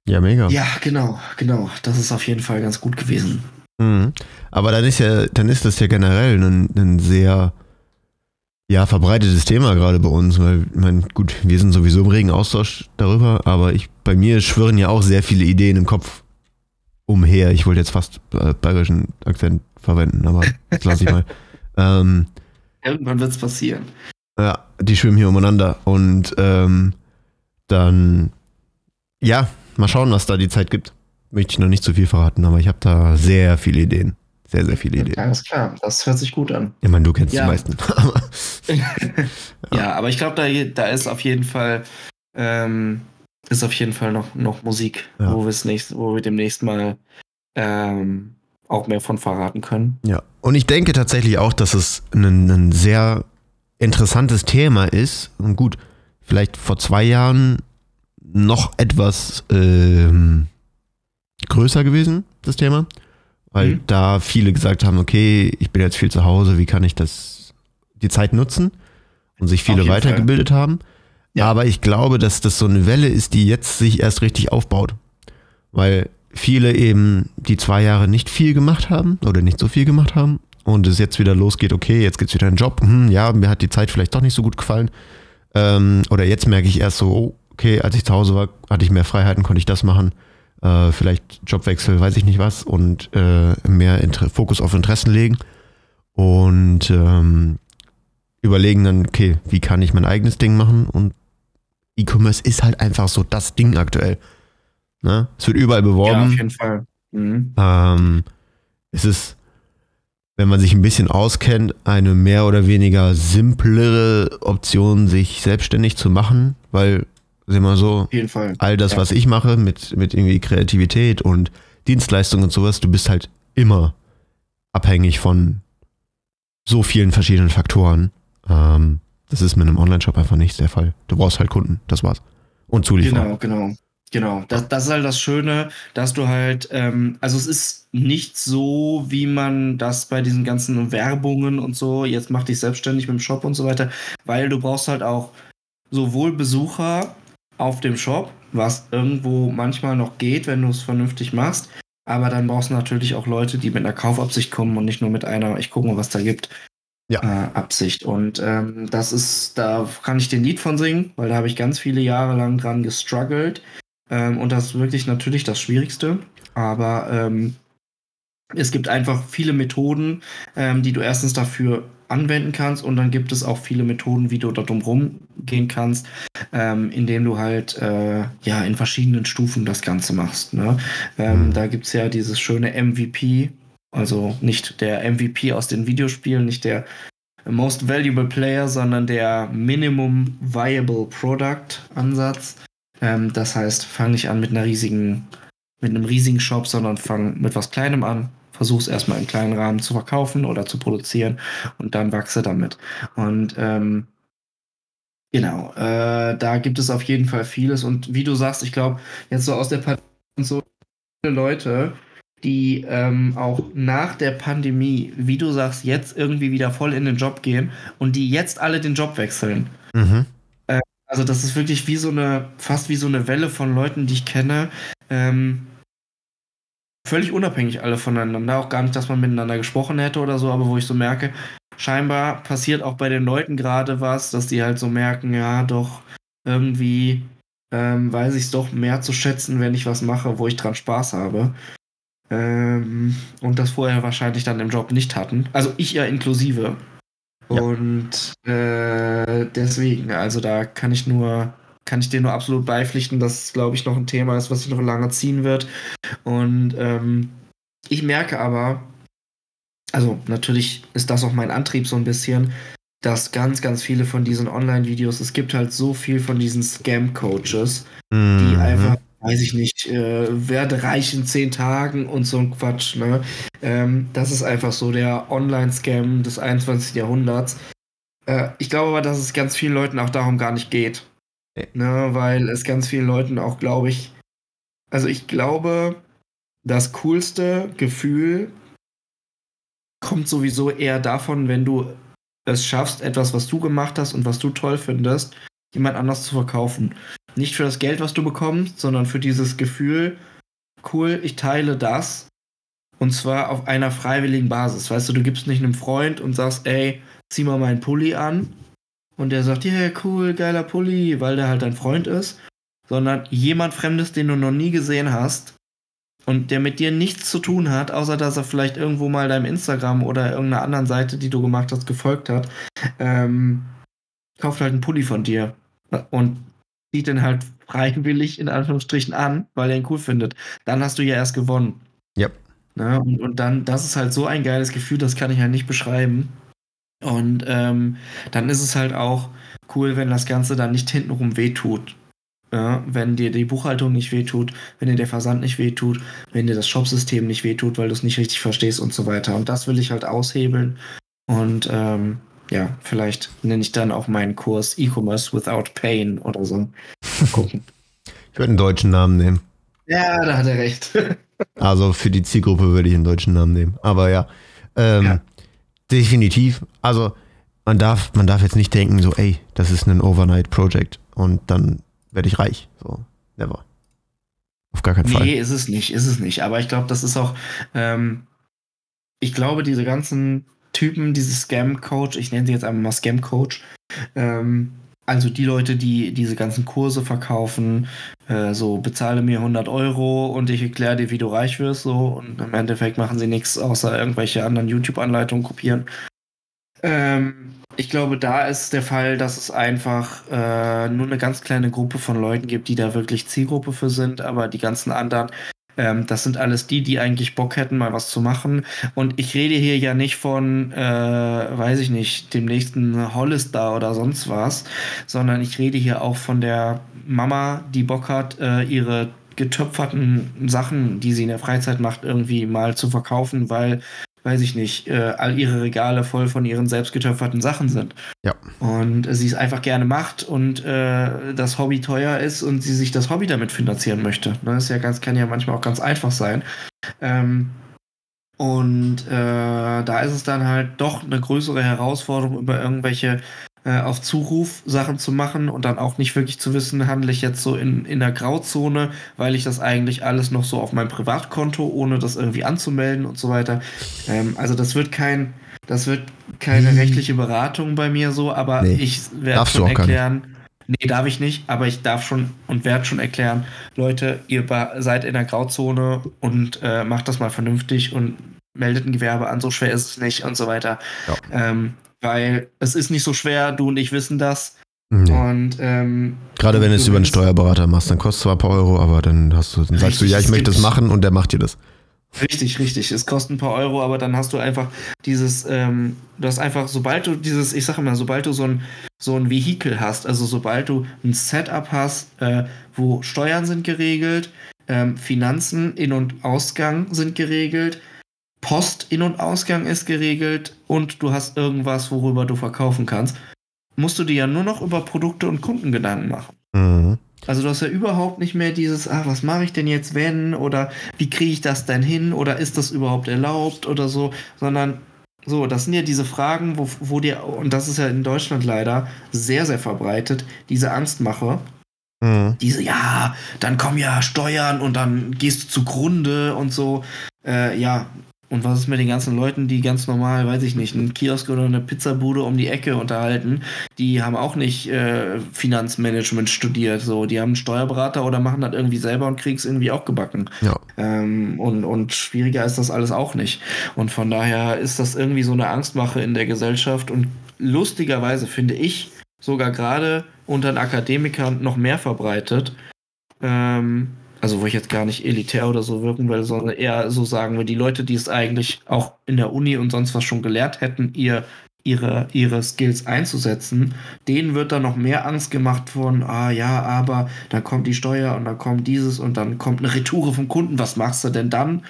Ja, mega. Ja, genau, genau. Das ist auf jeden Fall ganz gut gewesen. Mhm. Aber dann ist ja, dann ist das ja generell ein, ein sehr ja, verbreitetes Thema gerade bei uns, weil, ich meine, gut, wir sind sowieso im regen Austausch darüber, aber ich, bei mir schwirren ja auch sehr viele Ideen im Kopf umher. Ich wollte jetzt fast äh, bayerischen Akzent verwenden, aber das lasse ich mal. Ähm, Irgendwann wird es passieren. Ja, die schwimmen hier umeinander und ähm, dann, ja, mal schauen, was da die Zeit gibt. Möchte ich noch nicht zu viel verraten, aber ich habe da sehr viele Ideen. Sehr, sehr viele Ideen. Alles klar, das hört sich gut an. Ich meine, du kennst ja. die meisten. ja. ja. aber ich glaube, da, da ist auf jeden Fall ähm, ist auf jeden Fall noch, noch Musik, ja. wo, nächst, wo wir demnächst mal ähm, auch mehr von verraten können. Ja, und ich denke tatsächlich auch, dass es ein, ein sehr interessantes Thema ist. Und gut, vielleicht vor zwei Jahren noch etwas ähm, größer gewesen, das Thema weil mhm. da viele gesagt haben, okay, ich bin jetzt viel zu Hause, wie kann ich das, die Zeit nutzen? Und sich viele weitergebildet Fall. haben. Ja. Aber ich glaube, dass das so eine Welle ist, die jetzt sich erst richtig aufbaut. Weil viele eben die zwei Jahre nicht viel gemacht haben oder nicht so viel gemacht haben und es jetzt wieder losgeht, okay, jetzt gibt's wieder einen Job, hm, ja, mir hat die Zeit vielleicht doch nicht so gut gefallen. Ähm, oder jetzt merke ich erst so, oh, okay, als ich zu Hause war, hatte ich mehr Freiheiten, konnte ich das machen äh, vielleicht Jobwechsel, weiß ich nicht was, und äh, mehr Inter Fokus auf Interessen legen und ähm, überlegen dann, okay, wie kann ich mein eigenes Ding machen? Und E-Commerce ist halt einfach so das Ding aktuell. Ne? Es wird überall beworben. Ja, auf jeden Fall. Mhm. Ähm, es ist wenn man sich ein bisschen auskennt, eine mehr oder weniger simplere Option, sich selbstständig zu machen, weil, sehen wir so, Auf jeden Fall. all das, Ja. was ich mache mit, mit irgendwie Kreativität und Dienstleistungen und sowas, du bist halt immer abhängig von so vielen verschiedenen Faktoren. Ähm, das ist mit einem Online-Shop einfach nicht der Fall. Du brauchst halt Kunden, das war's. Und Zulieferer. Genau, genau. Genau, das, das ist halt das Schöne, dass du halt, ähm, also es ist nicht so, wie man das bei diesen ganzen Werbungen und so, jetzt mach dich selbstständig mit dem Shop und so weiter, weil du brauchst halt auch sowohl Besucher auf dem Shop, was irgendwo manchmal noch geht, wenn du es vernünftig machst, aber dann brauchst du natürlich auch Leute, die mit einer Kaufabsicht kommen und nicht nur mit einer, ich gucke mal, was da gibt, Ja. äh, Absicht. Und ähm, das ist, da kann ich den Lied von singen, weil da habe ich ganz viele Jahre lang dran gestruggelt. Ähm, und das ist wirklich natürlich das Schwierigste. Aber ähm, es gibt einfach viele Methoden, ähm, die du erstens dafür anwenden kannst und dann gibt es auch viele Methoden, wie du da drum gehen kannst, ähm, indem du halt äh, ja in verschiedenen Stufen das Ganze machst. Ne? Ähm, Mhm. Da gibt es ja dieses schöne MVP, also nicht der MVP aus den Videospielen, nicht der Most Valuable Player, sondern der Minimum Viable Product Ansatz. Ähm, das heißt, fang nicht an mit einer riesigen, mit einem riesigen Shop, sondern fang mit was Kleinem an. Versuch es erstmal im kleinen Rahmen zu verkaufen oder zu produzieren und dann wachse damit. Und ähm, genau, äh, da gibt es auf jeden Fall vieles. Und wie du sagst, ich glaube, jetzt so aus der Pandemie und so viele Leute, die ähm, auch nach der Pandemie, wie du sagst, jetzt irgendwie wieder voll in den Job gehen und die jetzt alle den Job wechseln. Mhm. Also das ist wirklich wie so eine, fast wie so eine Welle von Leuten, die ich kenne. Ähm, völlig unabhängig alle voneinander. Auch gar nicht, dass man miteinander gesprochen hätte oder so, aber wo ich so merke, scheinbar passiert auch bei den Leuten gerade was, dass die halt so merken, ja, doch, irgendwie ähm, weiß ich es doch mehr zu schätzen, wenn ich was mache, wo ich dran Spaß habe. Ähm, und das vorher wahrscheinlich dann im Job nicht hatten. Also ich ja inklusive. Ja. Und äh, deswegen, also da kann ich nur, kann ich dir nur absolut beipflichten, dass es, glaube ich, noch ein Thema ist, was sich noch lange ziehen wird. Und ähm, ich merke aber, also natürlich ist das auch mein Antrieb so ein bisschen, dass ganz, ganz viele von diesen Online-Videos, es gibt halt so viel von diesen Scam-Coaches, die Mhm. einfach, weiß ich nicht, äh, werde reich in zehn Tagen und so ein Quatsch, ne? Ähm, das ist einfach so der Online-Scam des 21. Jahrhunderts. Äh, ich glaube aber, dass es ganz vielen Leuten auch darum gar nicht geht. Ne? Weil es ganz vielen Leuten auch, glaube ich, also ich glaube, das coolste Gefühl kommt sowieso eher davon, wenn du es schaffst, etwas, was du gemacht hast und was du toll findest, jemand anders zu verkaufen. Nicht für das Geld, was du bekommst, sondern für dieses Gefühl, cool, ich teile das. Und zwar auf einer freiwilligen Basis. Weißt du, du gibst nicht einem Freund und sagst, ey, zieh mal meinen Pulli an. Und der sagt, ja, cool, geiler Pulli, weil der halt dein Freund ist. Sondern jemand Fremdes, den du noch nie gesehen hast und der mit dir nichts zu tun hat, außer dass er vielleicht irgendwo mal deinem Instagram oder irgendeiner anderen Seite, die du gemacht hast, gefolgt hat, ähm, kauft halt einen Pulli von dir und zieht den halt freiwillig in Anführungsstrichen an, weil er ihn cool findet. Dann hast du ja erst gewonnen. Ja. Ne? Und, und dann, das ist halt so ein geiles Gefühl, das kann ich halt nicht beschreiben. Und ähm, dann ist es halt auch cool, wenn das Ganze dann nicht hintenrum wehtut. Ja, wenn dir die Buchhaltung nicht wehtut, wenn dir der Versand nicht wehtut, wenn dir das Shopsystem nicht wehtut, weil du es nicht richtig verstehst und so weiter. Und das will ich halt aushebeln. Und ähm, ja, vielleicht nenne ich dann auch meinen Kurs E-Commerce Without Pain oder so. Mal gucken. Ich würde einen deutschen Namen nehmen. ja, da hat er recht. Also für die Zielgruppe würde ich einen deutschen Namen nehmen. Aber ja, ähm, Ja. Definitiv. Also man darf, man darf jetzt nicht denken, so, ey, das ist ein Overnight-Project und dann werde ich reich. So, never. Auf gar keinen Fall. Nee, ist es nicht, ist es nicht. Aber ich glaube, das ist auch, ähm, ich glaube, diese ganzen Typen, diese Scam-Coach, ich nenne sie jetzt einfach mal Scam-Coach, ähm, also die Leute, die diese ganzen Kurse verkaufen, äh, so bezahle mir 100 Euro und ich erkläre dir, wie du reich wirst, so und im Endeffekt machen sie nichts außer irgendwelche anderen YouTube-Anleitungen kopieren. Ähm, ich glaube, da ist der Fall, dass es einfach äh, nur eine ganz kleine Gruppe von Leuten gibt, die da wirklich Zielgruppe für sind, aber die ganzen anderen Ähm, das sind alles die, die eigentlich Bock hätten, mal was zu machen. Und ich rede hier ja nicht von, äh, weiß ich nicht, dem nächsten Hollister oder sonst was, sondern ich rede hier auch von der Mama, die Bock hat, äh, ihre getöpferten Sachen, die sie in der Freizeit macht, irgendwie mal zu verkaufen, weil weiß ich nicht, äh, all ihre Regale voll von ihren selbst getöpferten Sachen sind. Ja. Und sie es einfach gerne macht und äh, das Hobby teuer ist und sie sich das Hobby damit finanzieren möchte. Ne, das ist ja ganz, kann ja manchmal auch ganz einfach sein. Ähm, und äh, da ist es dann halt doch eine größere Herausforderung, über irgendwelche äh, auf Zuruf Sachen zu machen und dann auch nicht wirklich zu wissen, handle ich jetzt so in, in der Grauzone, weil ich das eigentlich alles noch so auf meinem Privatkonto, ohne das irgendwie anzumelden und so weiter. Ähm, also das wird kein, das wird keine hm. rechtliche Beratung bei mir so, aber nee. ich werde schon erklären. Nee, darf ich nicht, aber ich darf schon und werde schon erklären, Leute, ihr seid in der Grauzone und äh, macht das mal vernünftig und meldet ein Gewerbe an, so schwer ist es nicht und so weiter. Ja. Ähm, weil es ist nicht so schwer, du und ich wissen das. Nee. Und ähm, gerade wenn du es über einen Steuerberater machst, dann kostet zwar ein paar Euro, aber dann hast du, dann sagst du, ja, ich möchte das machen und der macht dir das. Richtig, richtig. Es kostet ein paar Euro, aber dann hast du einfach dieses, ähm, du hast einfach, sobald du dieses, ich sage immer, sobald du so ein, so ein Vehikel hast, also sobald du ein Setup hast, äh, wo Steuern sind geregelt, ähm, Finanzen, In- und Ausgang sind geregelt, Post In- und Ausgang ist geregelt und du hast irgendwas, worüber du verkaufen kannst, musst du dir ja nur noch über Produkte und Kunden Gedanken machen. Mhm. Also du hast ja überhaupt nicht mehr dieses, ah, was mache ich denn jetzt, wenn oder wie kriege ich das denn hin oder ist das überhaupt erlaubt oder so, sondern so, das sind ja diese Fragen, wo, wo dir, und das ist ja in Deutschland leider sehr, sehr verbreitet, diese Angstmache. Mhm. Diese, ja, dann kommen ja Steuern und dann gehst du zugrunde und so. Äh, ja, und was ist mit den ganzen Leuten, die ganz normal, weiß ich nicht, einen Kiosk oder eine Pizzabude um die Ecke unterhalten? Die haben auch nicht äh, Finanzmanagement studiert. So, die haben einen Steuerberater oder machen das irgendwie selber und kriegen es irgendwie auch gebacken. Ja. Ähm, und, und schwieriger ist das alles auch nicht. Und von daher ist das irgendwie so eine Angstmache in der Gesellschaft. Und lustigerweise finde ich sogar gerade unter den Akademikern noch mehr verbreitet. Ähm, also wo ich jetzt gar nicht elitär oder so wirken will, sondern eher so sagen wir, die Leute, die es eigentlich auch in der Uni und sonst was schon gelehrt hätten, ihr ihre, ihre Skills einzusetzen, denen wird dann noch mehr Angst gemacht von, ah ja, aber dann kommt die Steuer und dann kommt dieses und dann kommt eine Retoure vom Kunden, was machst du denn dann?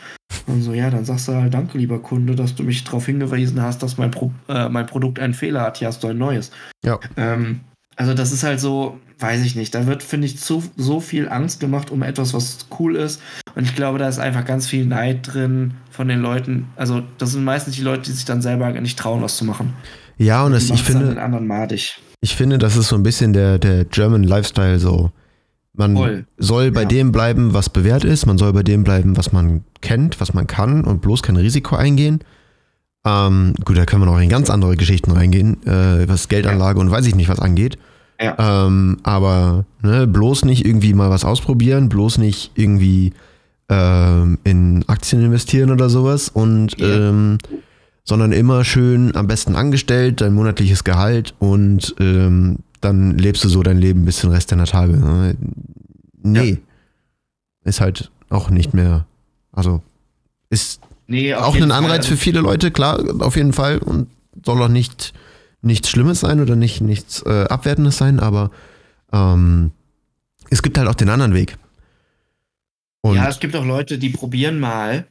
Und so, ja, dann sagst du halt, danke, lieber Kunde, dass du mich darauf hingewiesen hast, dass mein, Pro äh, mein Produkt einen Fehler hat, hier hast du ein neues. Ja. Ähm, also das ist halt so, weiß ich nicht, da wird, finde ich, zu, so viel Angst gemacht um etwas, was cool ist. Und ich glaube, da ist einfach ganz viel Neid drin von den Leuten. Also das sind meistens die Leute, die sich dann selber nicht trauen, was zu machen. Ja, und das, ich finde, den anderen madig. ich finde, das ist so ein bisschen der, der German Lifestyle so. Man Voll. soll bei ja. dem bleiben, was bewährt ist. Man soll bei dem bleiben, was man kennt, was man kann und bloß kein Risiko eingehen. Ähm, gut, da können wir noch in ganz andere Geschichten reingehen, äh, was Geldanlage ja. und weiß ich nicht was angeht. Ja. Ähm, aber ne, bloß nicht irgendwie mal was ausprobieren, bloß nicht irgendwie ähm, in Aktien investieren oder sowas und ja. ähm, sondern immer schön am besten angestellt, dein monatliches Gehalt und ähm, dann lebst du so dein Leben bis den Rest deiner Tage. Ne? Nee. Ja. Ist halt auch nicht mehr, also ist Nee, auch ein Anreiz Fall. für viele Leute, klar, auf jeden Fall. Und soll auch nicht nichts Schlimmes sein oder nicht nichts äh, Abwertendes sein, aber ähm, es gibt halt auch den anderen Weg. Und ja, es gibt auch Leute, die probieren mal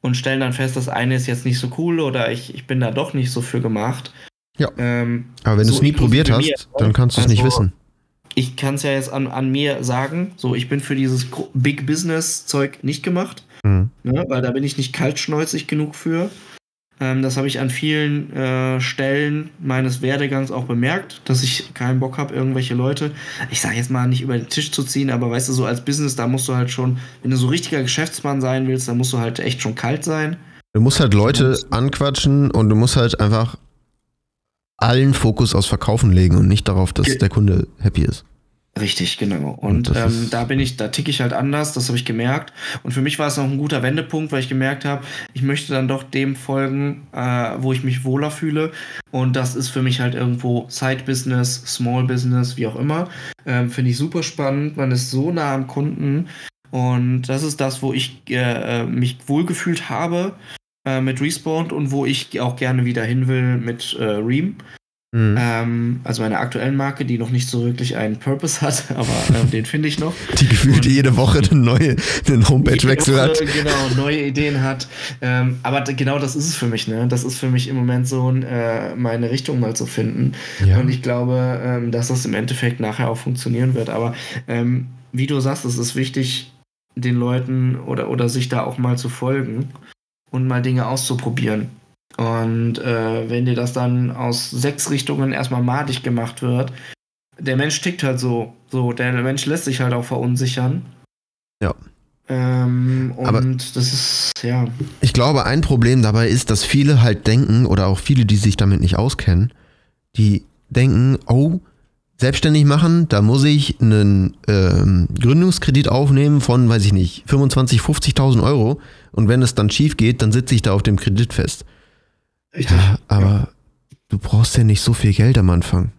und stellen dann fest, das eine ist jetzt nicht so cool oder ich, ich bin da doch nicht so für gemacht. Ja. Ähm, aber wenn so du es nie probiert hast, mir, dann kannst du es also, nicht wissen. Ich kann es ja jetzt an, an mir sagen, so ich bin für dieses Big Business Zeug nicht gemacht. Mhm. Ne, weil da bin ich nicht kaltschnäuzig genug für. Ähm, das habe ich an vielen äh, Stellen meines Werdegangs auch bemerkt, dass ich keinen Bock habe, irgendwelche Leute, ich sage jetzt mal nicht über den Tisch zu ziehen, aber weißt du, so als Business, da musst du halt schon, wenn du so richtiger Geschäftsmann sein willst, dann musst du halt echt schon kalt sein. Du musst halt Leute anquatschen und du musst halt einfach allen Fokus aufs Verkaufen legen und nicht darauf, dass der Kunde happy ist. Richtig, genau. Und, ähm, da bin ich, da ticke ich halt anders, das habe ich gemerkt. Und für mich war es noch ein guter Wendepunkt, weil ich gemerkt habe, ich möchte dann doch dem folgen, äh, wo ich mich wohler fühle. Und das ist für mich halt irgendwo Side-Business, Small-Business, wie auch immer. Ähm, Finde ich super spannend. Man ist so nah am Kunden. Und das ist das, wo ich äh, mich wohlgefühlt habe äh, mit Respawn und wo ich auch gerne wieder hin will mit äh, Ream. Mhm. Ähm, also meine aktuellen Marke, die noch nicht so wirklich einen Purpose hat, aber ähm, den finde ich noch. Die gefühlt jede Woche eine neue einen Homepage-Wechsel hat. Genau, neue Ideen hat. Ähm, aber genau das ist es für mich, ne? Das ist für mich im Moment so äh, meine Richtung mal zu finden. Ja. Und ich glaube, ähm, dass das im Endeffekt nachher auch funktionieren wird. Aber ähm, wie du sagst, es ist wichtig, den Leuten oder, oder sich da auch mal zu folgen und mal Dinge auszuprobieren. Und äh, wenn dir das dann aus sechs Richtungen erstmal madig gemacht wird, der Mensch tickt halt so. So, der Mensch lässt sich halt auch verunsichern. Ja. Ähm, und Aber das ist, ja. Ich glaube, ein Problem dabei ist, dass viele halt denken, oder auch viele, die sich damit nicht auskennen, die denken, oh, selbstständig machen, da muss ich einen ähm, Gründungskredit aufnehmen von, weiß ich nicht, 25, 50.000 Euro. Und wenn es dann schief geht, dann sitze ich da auf dem Kredit fest. Richtig. Ja, aber ja. du brauchst ja nicht so viel Geld am Anfang.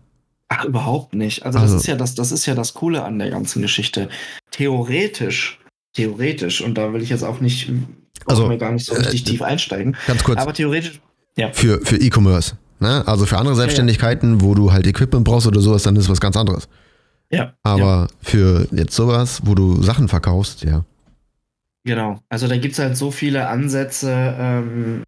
Ach, überhaupt nicht. Also, also, das ist ja das, das ist ja das Coole an der ganzen Geschichte. Theoretisch, theoretisch, und da will ich jetzt auch nicht, also gar nicht so richtig äh, tief einsteigen. Ganz kurz. Aber theoretisch, ja. Für, für E-Commerce. Ne? Also für andere Selbstständigkeiten, ja, wo du halt Equipment brauchst oder sowas, dann ist was ganz anderes. Ja. Aber für jetzt sowas, wo du Sachen verkaufst, ja. Genau. Also da gibt es halt so viele Ansätze, ähm,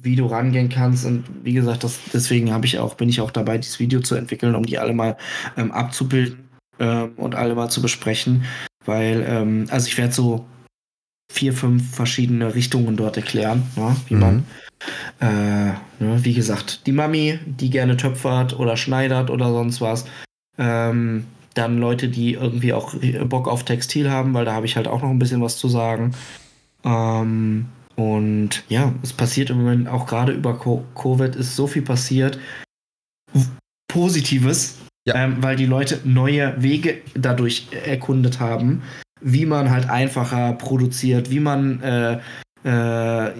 wie du rangehen kannst. Und wie gesagt, das, deswegen habe ich auch, bin ich auch dabei, dieses Video zu entwickeln, um die alle mal ähm, abzubilden ähm, und alle mal zu besprechen. Weil, ähm, also ich werde so vier, fünf verschiedene Richtungen dort erklären, ne, wie mhm. man, äh, ne, wie gesagt, die Mami, die gerne töpfert oder schneidert oder sonst was. Ähm, dann Leute, die irgendwie auch Bock auf Textil haben, weil da habe ich halt auch noch ein bisschen was zu sagen. Ähm, und ja, es passiert im Moment auch gerade über Covid ist so viel passiert. Positives, ja. ähm, weil die Leute neue Wege dadurch erkundet haben, wie man halt einfacher produziert, wie man äh, äh,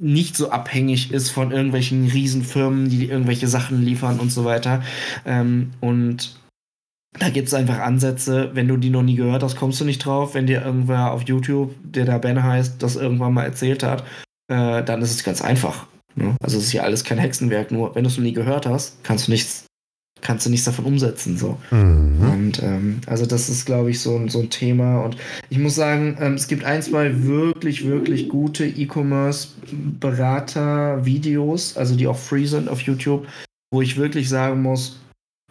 nicht so abhängig ist von irgendwelchen Riesenfirmen, die irgendwelche Sachen liefern und so weiter. Ähm, und da gibt es einfach Ansätze, wenn du die noch nie gehört hast, kommst du nicht drauf. Wenn dir irgendwer auf YouTube, der da Ben heißt, das irgendwann mal erzählt hat, äh, dann ist es ganz einfach. Ne? Also es ist ja alles kein Hexenwerk, nur wenn du es noch nie gehört hast, kannst du nichts, kannst du nichts davon umsetzen. So. Mhm. Und ähm, also das ist, glaube ich, so, so ein Thema. Und ich muss sagen, ähm, es gibt ein, zwei wirklich, wirklich gute E-Commerce-Berater-Videos, also die auch free sind auf YouTube, wo ich wirklich sagen muss,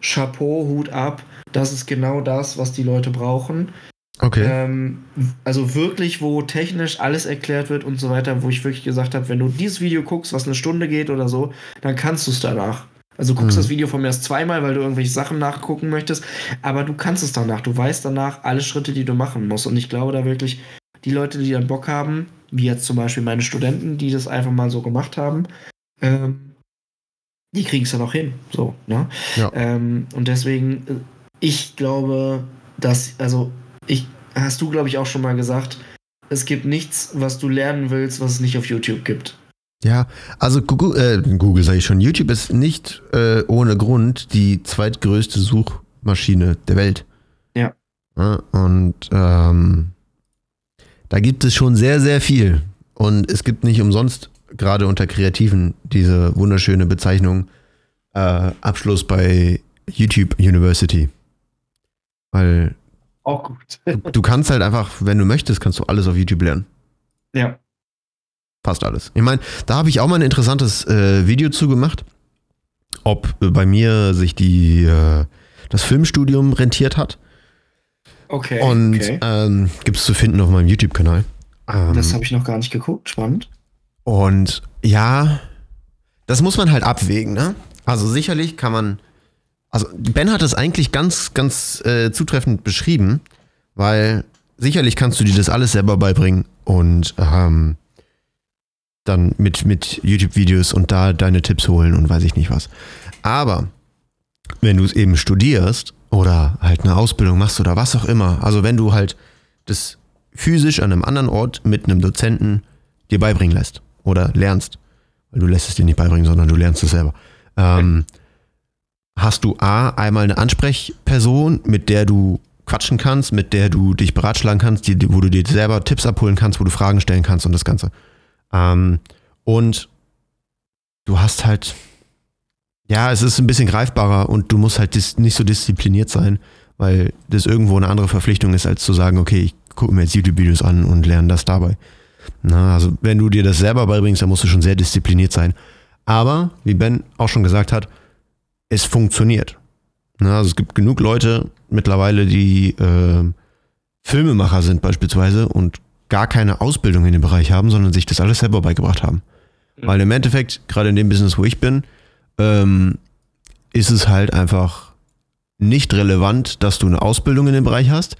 Chapeau, Hut ab, das ist genau das, was die Leute brauchen. Okay. Ähm, also wirklich, wo technisch alles erklärt wird und so weiter, wo ich wirklich gesagt habe, wenn du dieses Video guckst, was eine Stunde geht oder so, dann kannst du es danach. Also guckst mhm. das Video von mir erst zweimal, weil du irgendwelche Sachen nachgucken möchtest, aber du kannst es danach. Du weißt danach alle Schritte, die du machen musst. Und ich glaube da wirklich, die Leute, die dann Bock haben, wie jetzt zum Beispiel meine Studenten, die das einfach mal so gemacht haben, ähm, die kriegen es dann auch hin. So, ne? Ja. Ähm, und deswegen, äh, ich glaube, dass, also, ich, hast du, glaube ich, auch schon mal gesagt, es gibt nichts, was du lernen willst, was es nicht auf YouTube gibt. Ja, also Google, äh, Google sage ich schon, YouTube ist nicht äh, ohne Grund die zweitgrößte Suchmaschine der Welt. Ja. ja und ähm, da gibt es schon sehr, sehr viel. Und es gibt nicht umsonst gerade unter Kreativen diese wunderschöne Bezeichnung äh, Abschluss bei YouTube University. Weil auch gut. du, du kannst halt einfach, wenn du möchtest, kannst du alles auf YouTube lernen. Ja. Passt alles. Ich meine, da habe ich auch mal ein interessantes äh, Video zu gemacht, ob äh, bei mir sich die äh, das Filmstudium rentiert hat. Okay. Und okay. ähm, gibt es zu finden auf meinem YouTube-Kanal. Ähm, das habe ich noch gar nicht geguckt. Spannend. Und ja, das muss man halt abwägen, ne? Also sicherlich kann man. Also Ben hat es eigentlich ganz, ganz äh, zutreffend beschrieben, weil sicherlich kannst du dir das alles selber beibringen und ähm, dann mit, mit YouTube-Videos und da deine Tipps holen und weiß ich nicht was. Aber wenn du es eben studierst oder halt eine Ausbildung machst oder was auch immer, also wenn du halt das physisch an einem anderen Ort mit einem Dozenten dir beibringen lässt, oder lernst, weil du lässt es dir nicht beibringen, sondern du lernst es selber. Ähm, hast du A, einmal eine Ansprechperson, mit der du quatschen kannst, mit der du dich beratschlagen kannst, die, wo du dir selber Tipps abholen kannst, wo du Fragen stellen kannst und das Ganze. Ähm, und du hast halt, ja, es ist ein bisschen greifbarer und du musst halt nicht so diszipliniert sein, weil das irgendwo eine andere Verpflichtung ist, als zu sagen, okay, ich gucke mir jetzt YouTube-Videos an und lerne das dabei. Na, also wenn du dir das selber beibringst, dann musst du schon sehr diszipliniert sein. Aber, wie Ben auch schon gesagt hat, es funktioniert. Na, also es gibt genug Leute mittlerweile, die äh, Filmemacher sind beispielsweise und gar keine Ausbildung in dem Bereich haben, sondern sich das alles selber beigebracht haben. Mhm. Weil im Endeffekt, gerade in dem Business, wo ich bin, ähm, ist es halt einfach nicht relevant, dass du eine Ausbildung in dem Bereich hast.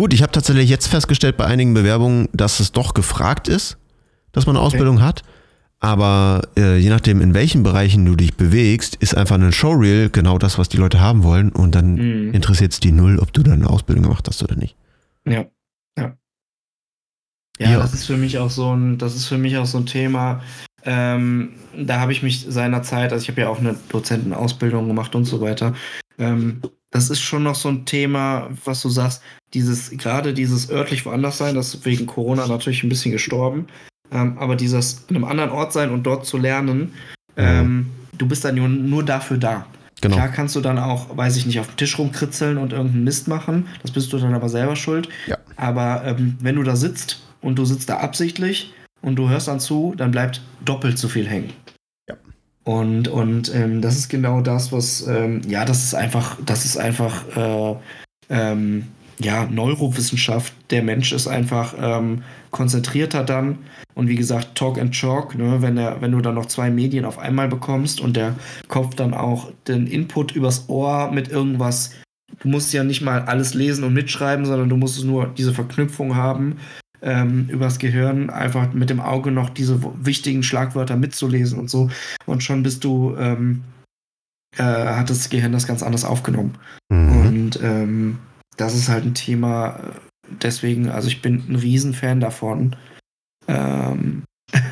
Gut, ich habe tatsächlich jetzt festgestellt bei einigen Bewerbungen, dass es doch gefragt ist, dass man eine okay. Ausbildung hat. Aber äh, je nachdem, in welchen Bereichen du dich bewegst, ist einfach ein Showreel genau das, was die Leute haben wollen. Und dann mhm. interessiert es die null, ob du da eine Ausbildung gemacht hast oder nicht. Ja, ja. Ja, ja. das ist für mich auch so ein, das ist für mich auch so ein Thema. Ähm, da habe ich mich seinerzeit, also ich habe ja auch eine Dozentenausbildung gemacht und so weiter. Ähm, das ist schon noch so ein Thema, was du sagst, dieses, gerade dieses örtlich woanders sein, das ist wegen Corona natürlich ein bisschen gestorben. Ähm, aber dieses in einem anderen Ort sein und dort zu lernen, ähm, du bist dann nur, nur dafür da. Genau. Klar kannst du dann auch, weiß ich nicht, auf dem Tisch rumkritzeln und irgendeinen Mist machen. Das bist du dann aber selber schuld. Ja. Aber ähm, wenn du da sitzt und du sitzt da absichtlich und du hörst dann zu, dann bleibt doppelt so viel hängen. Ja. Und, und ähm, das ist genau das, was, ähm, ja, das ist einfach, das ist einfach, äh, ähm, ja, Neurowissenschaft. Der Mensch ist einfach ähm, konzentrierter dann. Und wie gesagt, Talk and Chalk, ne, wenn, der, wenn du dann noch zwei Medien auf einmal bekommst und der Kopf dann auch den Input übers Ohr mit irgendwas, du musst ja nicht mal alles lesen und mitschreiben, sondern du musst nur diese Verknüpfung haben, ähm, übers Gehirn einfach mit dem Auge noch diese wichtigen Schlagwörter mitzulesen und so. Und schon bist du, ähm, äh, hat das Gehirn das ganz anders aufgenommen. Mhm. Und ähm, das ist halt ein Thema, deswegen, also ich bin ein Riesenfan davon. Ähm,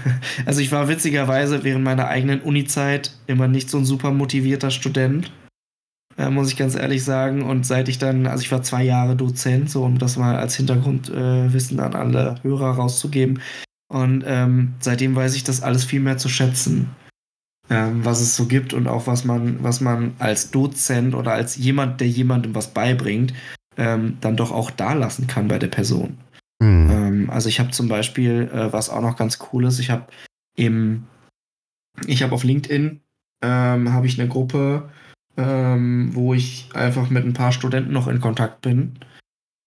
also ich war witzigerweise während meiner eigenen Uni-Zeit immer nicht so ein super motivierter Student, äh, muss ich ganz ehrlich sagen. Und seit ich dann, also ich war zwei Jahre Dozent, so um das mal als Hintergrundwissen äh, an alle Hörer rauszugeben. Und ähm, seitdem weiß ich das alles viel mehr zu schätzen, ähm, was es so gibt und auch was man, was man als Dozent oder als jemand, der jemandem was beibringt, ähm, dann doch auch da lassen kann bei der Person. Mhm. Ähm, also ich habe zum Beispiel, äh, was auch noch ganz cool ist, ich habe im, ich habe auf LinkedIn ähm, habe ich eine Gruppe, ähm, wo ich einfach mit ein paar Studenten noch in Kontakt bin.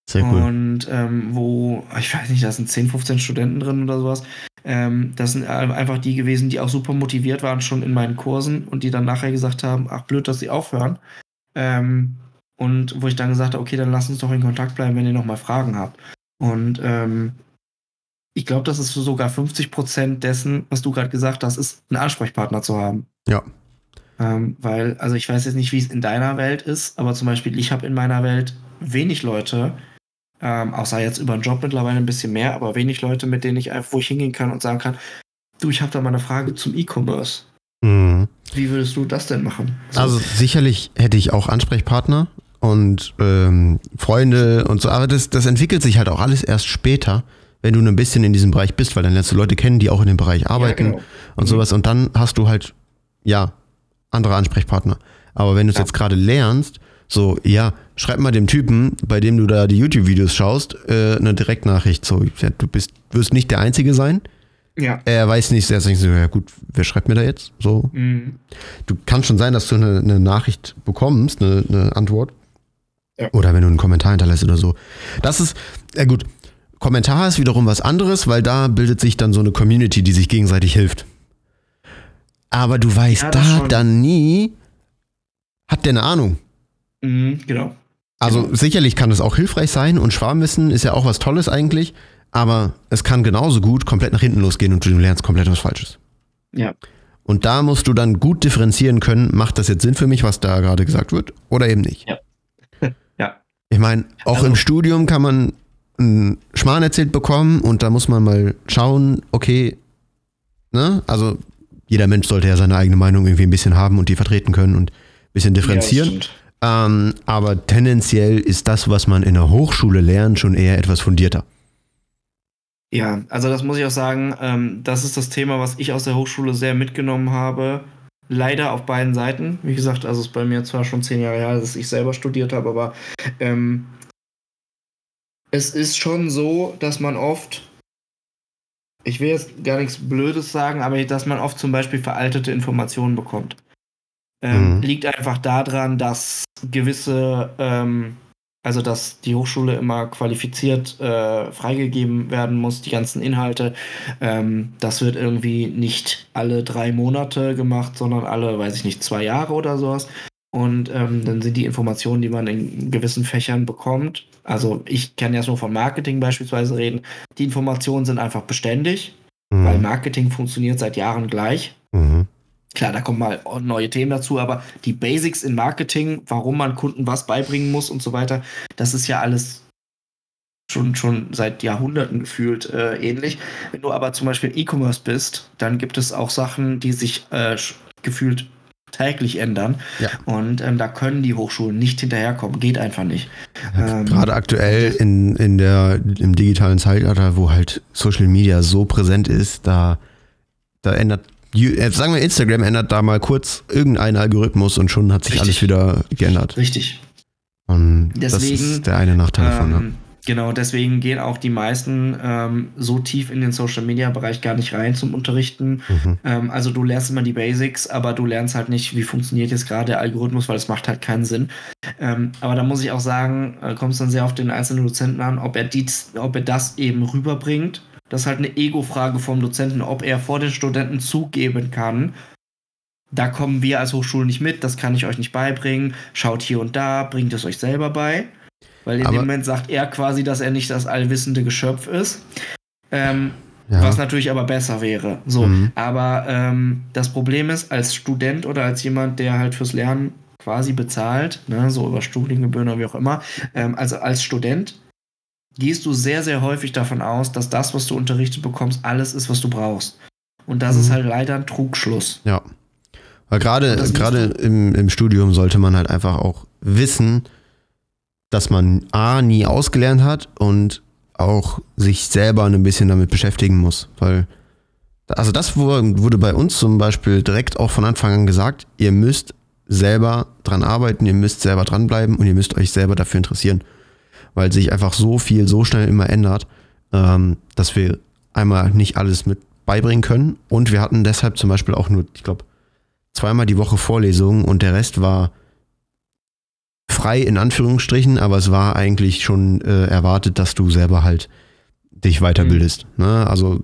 Sehr cool. Und ähm, wo, ich weiß nicht, da sind 10, 15 Studenten drin oder sowas. Ähm, das sind einfach die gewesen, die auch super motiviert waren schon in meinen Kursen und die dann nachher gesagt haben, ach blöd, dass sie aufhören. Ähm, und wo ich dann gesagt habe, okay, dann lass uns doch in Kontakt bleiben, wenn ihr nochmal Fragen habt. Und ähm, ich glaube, das ist sogar 50 Prozent dessen, was du gerade gesagt hast, ist, einen Ansprechpartner zu haben. Ja. Ähm, weil, also ich weiß jetzt nicht, wie es in deiner Welt ist, aber zum Beispiel, ich habe in meiner Welt wenig Leute, ähm, außer jetzt über den Job mittlerweile ein bisschen mehr, aber wenig Leute, mit denen ich einfach, wo ich hingehen kann und sagen kann, du, ich habe da mal eine Frage zum E-Commerce. Mhm. Wie würdest du das denn machen? So. Also sicherlich hätte ich auch Ansprechpartner, und ähm, Freunde und so. Aber das, das entwickelt sich halt auch alles erst später, wenn du ein bisschen in diesem Bereich bist, weil dann lernst du Leute kennen, die auch in dem Bereich arbeiten ja, genau. und mhm. sowas. Und dann hast du halt, ja, andere Ansprechpartner. Aber wenn du es ja. jetzt gerade lernst, so, ja, schreib mal dem Typen, bei dem du da die YouTube-Videos schaust, äh, eine Direktnachricht. So, ja, du bist, wirst nicht der Einzige sein. Ja. Er weiß nicht, er sagt so, ja gut, wer schreibt mir da jetzt? So. Mhm. Du kannst schon sein, dass du eine, eine Nachricht bekommst, eine, eine Antwort. Ja. Oder wenn du einen Kommentar hinterlässt oder so. Das ist, ja gut, Kommentar ist wiederum was anderes, weil da bildet sich dann so eine Community, die sich gegenseitig hilft. Aber du weißt ja, da schon. dann nie, hat der eine Ahnung. Mhm, genau. Also genau. sicherlich kann es auch hilfreich sein und Schwarmwissen ist ja auch was Tolles eigentlich, aber es kann genauso gut komplett nach hinten losgehen und du lernst komplett was Falsches. Ja. Und da musst du dann gut differenzieren können, macht das jetzt Sinn für mich, was da gerade gesagt wird, oder eben nicht. Ja. Ich meine, auch also, im Studium kann man einen Schmarrn erzählt bekommen und da muss man mal schauen, okay, ne? Also jeder Mensch sollte ja seine eigene Meinung irgendwie ein bisschen haben und die vertreten können und ein bisschen differenzieren. Ähm, aber tendenziell ist das, was man in der Hochschule lernt, schon eher etwas fundierter. Ja, also das muss ich auch sagen, ähm, das ist das Thema, was ich aus der Hochschule sehr mitgenommen habe. Leider auf beiden Seiten. Wie gesagt, also es ist bei mir zwar schon zehn Jahre her, dass ich selber studiert habe, aber ähm, es ist schon so, dass man oft, ich will jetzt gar nichts Blödes sagen, aber dass man oft zum Beispiel veraltete Informationen bekommt. Ähm, mhm. Liegt einfach daran, dass gewisse ähm, also dass die Hochschule immer qualifiziert äh, freigegeben werden muss, die ganzen Inhalte. Ähm, das wird irgendwie nicht alle drei Monate gemacht, sondern alle, weiß ich nicht, zwei Jahre oder sowas. Und ähm, dann sind die Informationen, die man in gewissen Fächern bekommt, also ich kann jetzt nur von Marketing beispielsweise reden, die Informationen sind einfach beständig, mhm. weil Marketing funktioniert seit Jahren gleich. Mhm. Klar, da kommen mal neue Themen dazu, aber die Basics in Marketing, warum man Kunden was beibringen muss und so weiter, das ist ja alles schon, schon seit Jahrhunderten gefühlt äh, ähnlich. Wenn du aber zum Beispiel E-Commerce bist, dann gibt es auch Sachen, die sich äh, gefühlt täglich ändern. Ja. Und ähm, da können die Hochschulen nicht hinterherkommen. Geht einfach nicht. Ähm, Gerade aktuell in, in der, im digitalen Zeitalter, wo halt Social Media so präsent ist, da, da ändert sagen wir, Instagram ändert da mal kurz irgendeinen Algorithmus und schon hat sich Richtig. alles wieder geändert. Richtig. Und deswegen, das ist der eine Nachteil ähm, davon. Ja. Genau, deswegen gehen auch die meisten ähm, so tief in den Social Media Bereich gar nicht rein zum Unterrichten. Mhm. Ähm, also du lernst immer die Basics, aber du lernst halt nicht, wie funktioniert jetzt gerade der Algorithmus, weil es macht halt keinen Sinn. Ähm, aber da muss ich auch sagen, äh, kommt es dann sehr auf den einzelnen Dozenten an, ob er, dies, ob er das eben rüberbringt das ist halt eine Ego-Frage vom Dozenten, ob er vor den Studenten zugeben kann, da kommen wir als Hochschule nicht mit, das kann ich euch nicht beibringen. Schaut hier und da, bringt es euch selber bei. Weil in aber dem Moment sagt er quasi, dass er nicht das allwissende Geschöpf ist. Ähm, ja. Was natürlich aber besser wäre. So, mhm. aber ähm, das Problem ist, als Student oder als jemand, der halt fürs Lernen quasi bezahlt, ne, so über Studiengebühren oder wie auch immer, ähm, also als Student gehst du sehr, sehr häufig davon aus, dass das, was du unterrichtet bekommst, alles ist, was du brauchst. Und das mhm. ist halt leider ein Trugschluss. Ja. Weil gerade, gerade im, im Studium sollte man halt einfach auch wissen, dass man A, nie ausgelernt hat und auch sich selber ein bisschen damit beschäftigen muss. Weil, also das wurde bei uns zum Beispiel direkt auch von Anfang an gesagt, ihr müsst selber dran arbeiten, ihr müsst selber dranbleiben und ihr müsst euch selber dafür interessieren weil sich einfach so viel so schnell immer ändert, ähm, dass wir einmal nicht alles mit beibringen können. Und wir hatten deshalb zum Beispiel auch nur, ich glaube, zweimal die Woche Vorlesungen und der Rest war frei in Anführungsstrichen, aber es war eigentlich schon äh, erwartet, dass du selber halt dich weiterbildest. Mhm. Ne? Also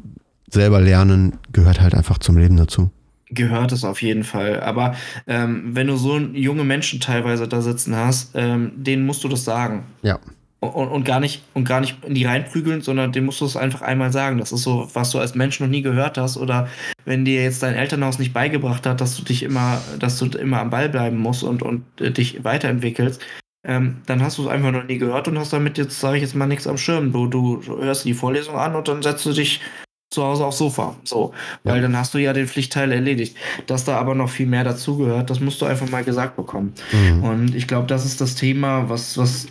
selber lernen gehört halt einfach zum Leben dazu. Gehört es auf jeden Fall. Aber ähm, wenn du so junge Menschen teilweise da sitzen hast, ähm, denen musst du das sagen. Ja und, und, gar nicht und gar nicht in die reinprügeln, sondern dem musst du es einfach einmal sagen. Das ist so, was du als Mensch noch nie gehört hast oder wenn dir jetzt dein Elternhaus nicht beigebracht hat, dass du dich immer, dass du immer am Ball bleiben musst und, und äh, dich weiterentwickelst, ähm, dann hast du es einfach noch nie gehört und hast damit jetzt, sage ich jetzt mal, nichts am Schirm. Du, du hörst die Vorlesung an und dann setzt du dich zu Hause aufs Sofa. So, ja. weil dann hast du ja den Pflichtteil erledigt. Dass da aber noch viel mehr dazugehört, das musst du einfach mal gesagt bekommen. Mhm. Und ich glaube, das ist das Thema, was, was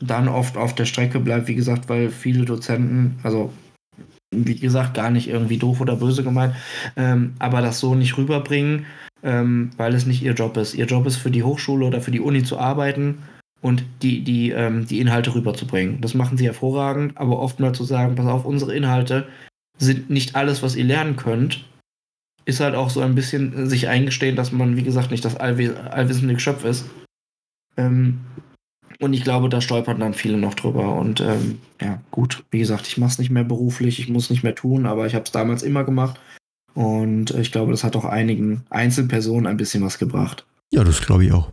dann oft auf der Strecke bleibt, wie gesagt, weil viele Dozenten, also wie gesagt, gar nicht irgendwie doof oder böse gemeint, ähm, aber das so nicht rüberbringen, ähm, weil es nicht ihr Job ist. Ihr Job ist für die Hochschule oder für die Uni zu arbeiten und die, die, ähm, die Inhalte rüberzubringen. Das machen sie hervorragend, aber oft mal zu sagen, pass auf, unsere Inhalte sind nicht alles, was ihr lernen könnt, ist halt auch so ein bisschen sich eingestehen, dass man, wie gesagt, nicht das allwissende Geschöpf ist. Ähm, und ich glaube, da stolpern dann viele noch drüber. Und ähm, ja, gut, wie gesagt, ich mache es nicht mehr beruflich, ich muss nicht mehr tun, aber ich habe es damals immer gemacht. Und ich glaube, das hat auch einigen Einzelpersonen ein bisschen was gebracht. Ja, das glaube ich auch.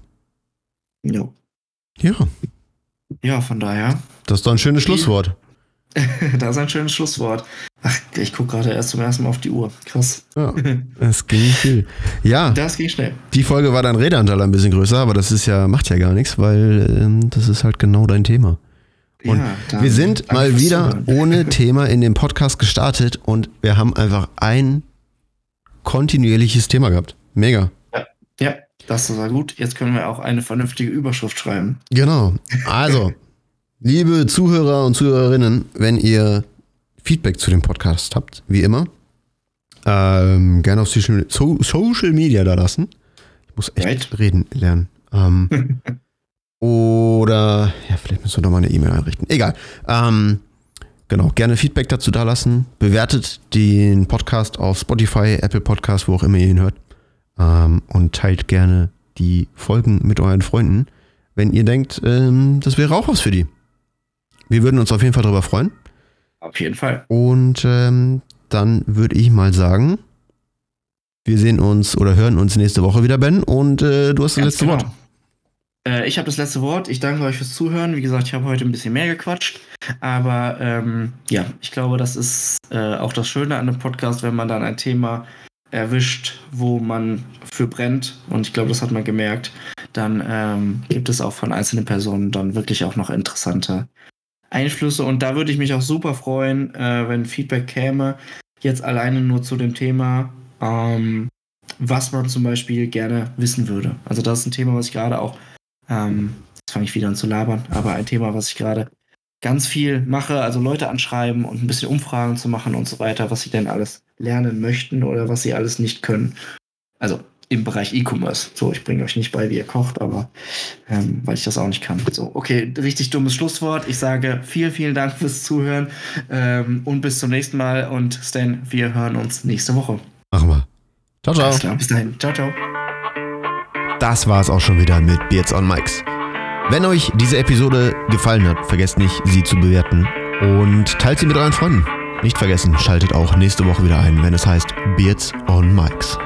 Ja. Ja. Ja, von daher. Das ist doch ein schönes Schlusswort. das ist ein schönes Schlusswort. Ach, ich gucke gerade erst zum ersten Mal auf die Uhr. Krass. Ja, es ging viel. Ja. Das ging schnell. Die Folge war dein Redeanteil ein bisschen größer, aber das ist ja, macht ja gar nichts, weil ähm, das ist halt genau dein Thema. Und ja, wir sind mal wieder ohne Thema in den Podcast gestartet und wir haben einfach ein kontinuierliches Thema gehabt. Mega. Ja. ja. Das war gut. Jetzt können wir auch eine vernünftige Überschrift schreiben. Genau. Also, liebe Zuhörer und Zuhörerinnen, wenn ihr Feedback zu dem Podcast habt, wie immer, ähm, gerne auf Social, so, Social Media da lassen. Ich muss echt right. reden lernen. Ähm, oder, ja, vielleicht müssen wir doch mal eine E-Mail einrichten. Egal. Ähm, genau, gerne Feedback dazu da lassen. Bewertet den Podcast auf Spotify, Apple Podcast, wo auch immer ihr ihn hört. Ähm, und teilt gerne die Folgen mit euren Freunden, wenn ihr denkt, ähm, das wäre auch was für die. Wir würden uns auf jeden Fall darüber freuen. Auf jeden Fall. Und ähm, dann würde ich mal sagen, wir sehen uns oder hören uns nächste Woche wieder, Ben. Und äh, du hast das Ganz letzte genau. Wort. Äh, ich habe das letzte Wort. Ich danke euch fürs Zuhören. Wie gesagt, ich habe heute ein bisschen mehr gequatscht. Aber ähm, ja, ich glaube, das ist äh, auch das Schöne an einem Podcast, wenn man dann ein Thema erwischt, wo man für brennt. Und ich glaube, das hat man gemerkt. Dann ähm, gibt es auch von einzelnen Personen dann wirklich auch noch interessante Einflüsse. Und da würde ich mich auch super freuen, äh, wenn Feedback käme. Jetzt alleine nur zu dem Thema, ähm, was man zum Beispiel gerne wissen würde. Also das ist ein Thema, was ich gerade auch, ähm, jetzt fange ich wieder an zu labern, aber ein Thema, was ich gerade ganz viel mache, also Leute anschreiben und ein bisschen Umfragen zu machen und so weiter, was sie denn alles lernen möchten oder was sie alles nicht können. Also im Bereich E-Commerce. So, ich bringe euch nicht bei, wie ihr kocht, aber ähm, weil ich das auch nicht kann. So, okay, richtig dummes Schlusswort. Ich sage vielen, vielen Dank fürs Zuhören ähm, und bis zum nächsten Mal. Und Stan, wir hören uns nächste Woche. Machen wir. Ciao, ciao. Alles klar, bis dahin. Ciao, ciao. Das war es auch schon wieder mit Beards on Mikes. Wenn euch diese Episode gefallen hat, vergesst nicht, sie zu bewerten und teilt sie mit euren Freunden. Nicht vergessen, schaltet auch nächste Woche wieder ein, wenn es heißt Beards on Mikes.